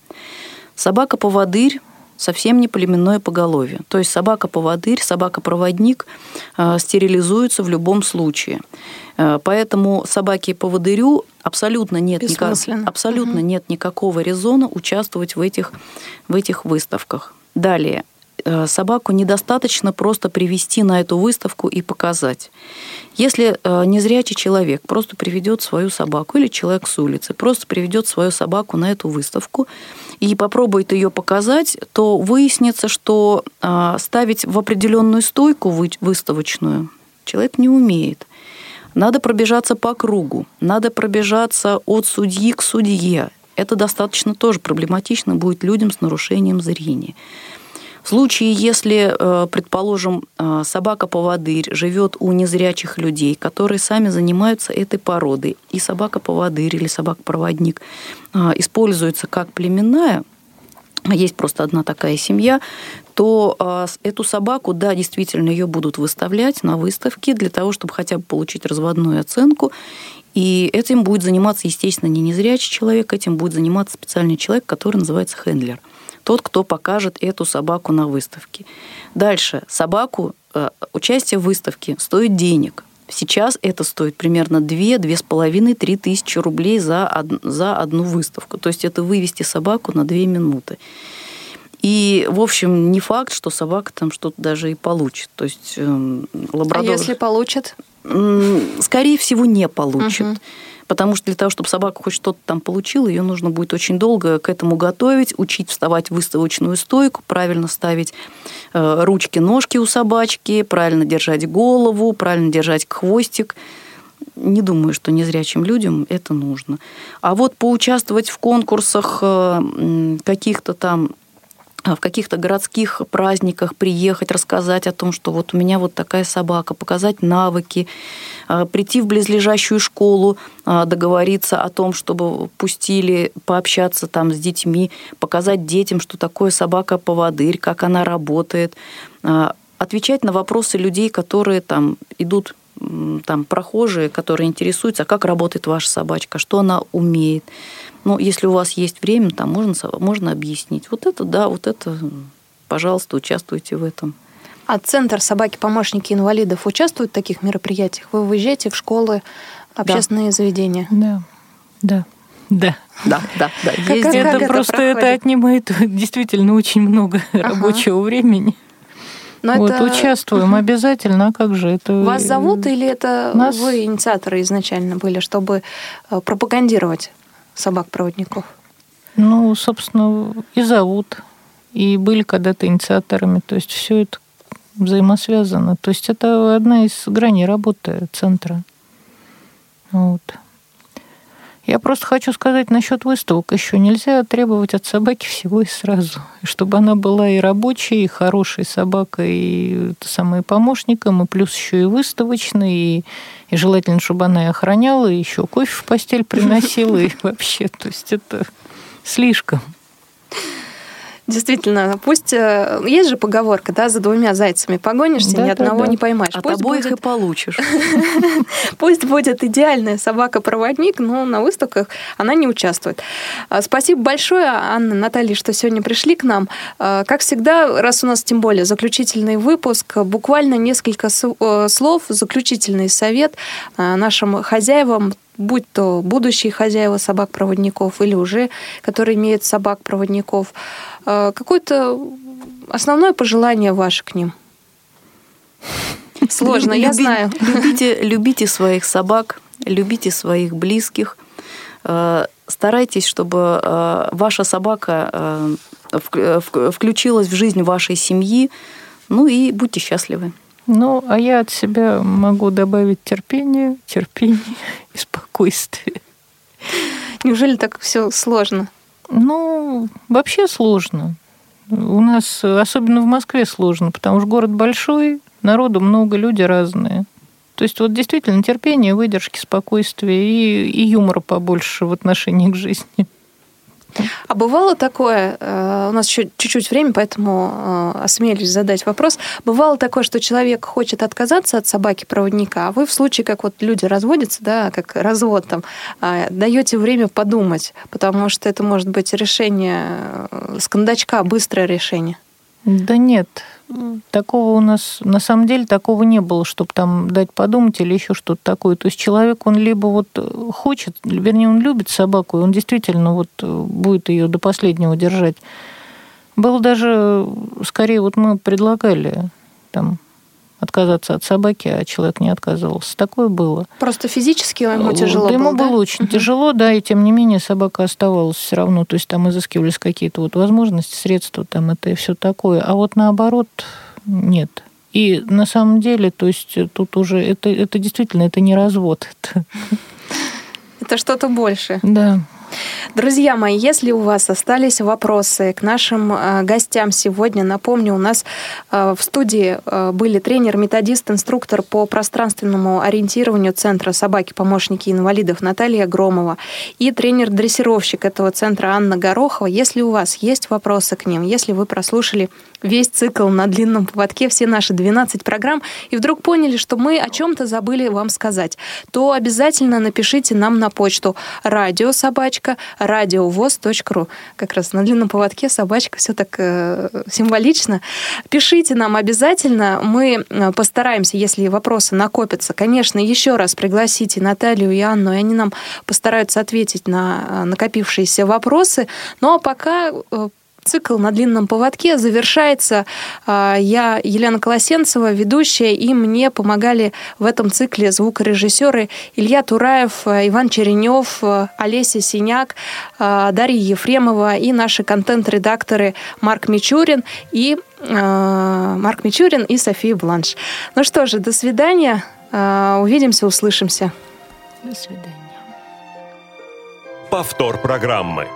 Собака-поводырь совсем не племенное поголовье. То есть собака-поводырь, собака-проводник а, стерилизуются в любом случае. А, поэтому собаке-поводырю абсолютно нет, никак, абсолютно угу. нет никакого резона участвовать в этих, в этих выставках. Далее. Э, собаку недостаточно просто привести на эту выставку и показать. Если э, незрячий человек просто приведет свою собаку или человек с улицы просто приведет свою собаку на эту выставку и попробует ее показать, то выяснится, что э, ставить в определенную стойку выставочную человек не умеет. Надо пробежаться по кругу, надо пробежаться от судьи к судье. Это достаточно тоже проблематично будет людям с нарушением зрения. В случае, если, э, предположим, э, собака-поводырь живет у незрячих людей, которые сами занимаются этой породой, и собака-поводырь или собака-проводник э, используется как племенная, есть просто одна такая семья, то эту собаку, да, действительно, ее будут выставлять на выставке для того, чтобы хотя бы получить разводную оценку. И этим будет заниматься, естественно, не незрячий человек, этим будет заниматься специальный человек, который называется хендлер тот, кто покажет эту собаку на выставке. Дальше. Собаку, э, участие в выставке стоит денег. Сейчас это стоит примерно 2, 2,5, 3 тысячи рублей за, од, за одну выставку. То есть это вывести собаку на 2 минуты. И, в общем, не факт, что собака там что-то даже и получит. То есть э, лабрадор... А если получит? Скорее всего, не получит. Угу потому что для того, чтобы собака хоть что-то там получила, ее нужно будет очень долго к этому готовить, учить вставать в выставочную стойку, правильно ставить э, ручки, ножки у собачки, правильно держать голову, правильно держать хвостик. Не думаю, что незрячим людям это нужно. А вот поучаствовать в конкурсах э, каких-то там в каких-то городских праздниках приехать, рассказать о том, что вот у меня вот такая собака, показать навыки, а, прийти в близлежащую школу, а, договориться о том, чтобы пустили пообщаться там с детьми, показать детям, что такое собака-поводырь, как она работает, отвечать на вопросы людей, которые там идут там прохожие, которые интересуются, а как работает ваша собачка, что она умеет. Ну, если у вас есть время, там можно, можно объяснить. Вот это, да, вот это, пожалуйста, участвуйте в этом. А Центр собаки-помощники инвалидов участвует в таких мероприятиях? Вы выезжаете в школы, общественные да. заведения? Да, да. Да. Да, да, да. Как. Как, это, это просто проходит? это отнимает действительно очень много ага. рабочего времени. Но вот, это... участвуем обязательно, а как же это? Вас зовут или это Нас... вы инициаторы изначально были, чтобы э, пропагандировать собак-проводников? Ну, собственно, и зовут, и были когда-то инициаторами. То есть все это взаимосвязано. То есть это одна из граней работы центра. Вот. Я просто хочу сказать насчет выставок еще. Нельзя требовать от собаки всего и сразу. Чтобы она была и рабочей, и хорошей собакой, и самой помощником, и плюс еще и выставочной, и, и желательно, чтобы она и охраняла, и еще кофе в постель приносила, и [LAUGHS] вообще, то есть это слишком. Действительно, пусть э, есть же поговорка, да, за двумя зайцами погонишься, да, ни одного да. не поймаешь. От пусть обоих будет... и получишь. [LAUGHS] Пусть будет идеальная собака-проводник, но на выставках она не участвует. А, спасибо большое, Анна, Наталья, что сегодня пришли к нам. А, как всегда, раз у нас тем более заключительный выпуск, буквально несколько э, слов, заключительный совет а, нашим хозяевам, будь то будущие хозяева собак-проводников или уже, которые имеют собак-проводников. Э, какое-то основное пожелание ваше к ним? Сложно, я знаю. Любите, любите своих собак, любите своих близких. Э, старайтесь, чтобы э, ваша собака включилась в жизнь вашей семьи. Ну и будьте счастливы. Ну, а я от себя могу добавить терпение, терпение [LAUGHS] и спокойствие. Неужели так все сложно? Ну, вообще сложно. У нас, особенно в Москве, сложно, потому что город большой, народу много, люди разные. То есть вот действительно терпение, выдержки, спокойствие и, и юмора побольше в отношении к жизни. А бывало такое, э, у нас еще чуть-чуть времени, поэтому э, осмелюсь задать вопрос. Бывало такое, что человек хочет отказаться от собаки-проводника, а вы в случае, как вот люди разводятся, да, как развод там, э, даете время подумать, потому что это может быть решение с кондачка, быстрое решение. Да нет, такого у нас, на самом деле, такого не было, чтобы там дать подумать или еще что-то такое. То есть человек, он либо вот хочет, вернее, он любит собаку, и он действительно вот будет ее до последнего держать. Было даже, скорее, вот мы предлагали там отказаться от собаки, а человек не отказывался. Такое было. Просто физически ему тяжело да, было, Ему да? было очень угу. тяжело, да, и тем не менее собака оставалась все равно. То есть там изыскивались какие-то вот возможности, средства, там это и все такое. А вот наоборот, нет. И на самом деле, то есть тут уже это, это действительно это не развод. [LAUGHS] Это что-то больше. Да. Друзья мои, если у вас остались вопросы к нашим э, гостям сегодня, напомню, у нас э, в студии э, были тренер, методист, инструктор по пространственному ориентированию Центра собаки-помощники инвалидов Наталья Громова и тренер-дрессировщик этого центра Анна Горохова. Если у вас есть вопросы к ним, если вы прослушали весь цикл на длинном поводке, все наши 12 программ, и вдруг поняли, что мы о чем-то забыли вам сказать, то обязательно напишите нам на почту радиособачка радиовоз.ру. Как раз на длинном поводке собачка, все так э, символично. Пишите нам обязательно, мы э, постараемся, если вопросы накопятся, конечно, еще раз пригласите Наталью и Анну, и они нам постараются ответить на э, накопившиеся вопросы. Ну а пока э, Цикл на длинном поводке завершается. А, я Елена Колосенцева, ведущая, и мне помогали в этом цикле звукорежиссеры Илья Тураев, Иван Черенев, Олеся Синяк, а, Дарья Ефремова и наши контент-редакторы Марк Мичурин и а, Марк Мичурин и София Бланш. Ну что же, до свидания. Увидимся, услышимся. До свидания. Повтор программы.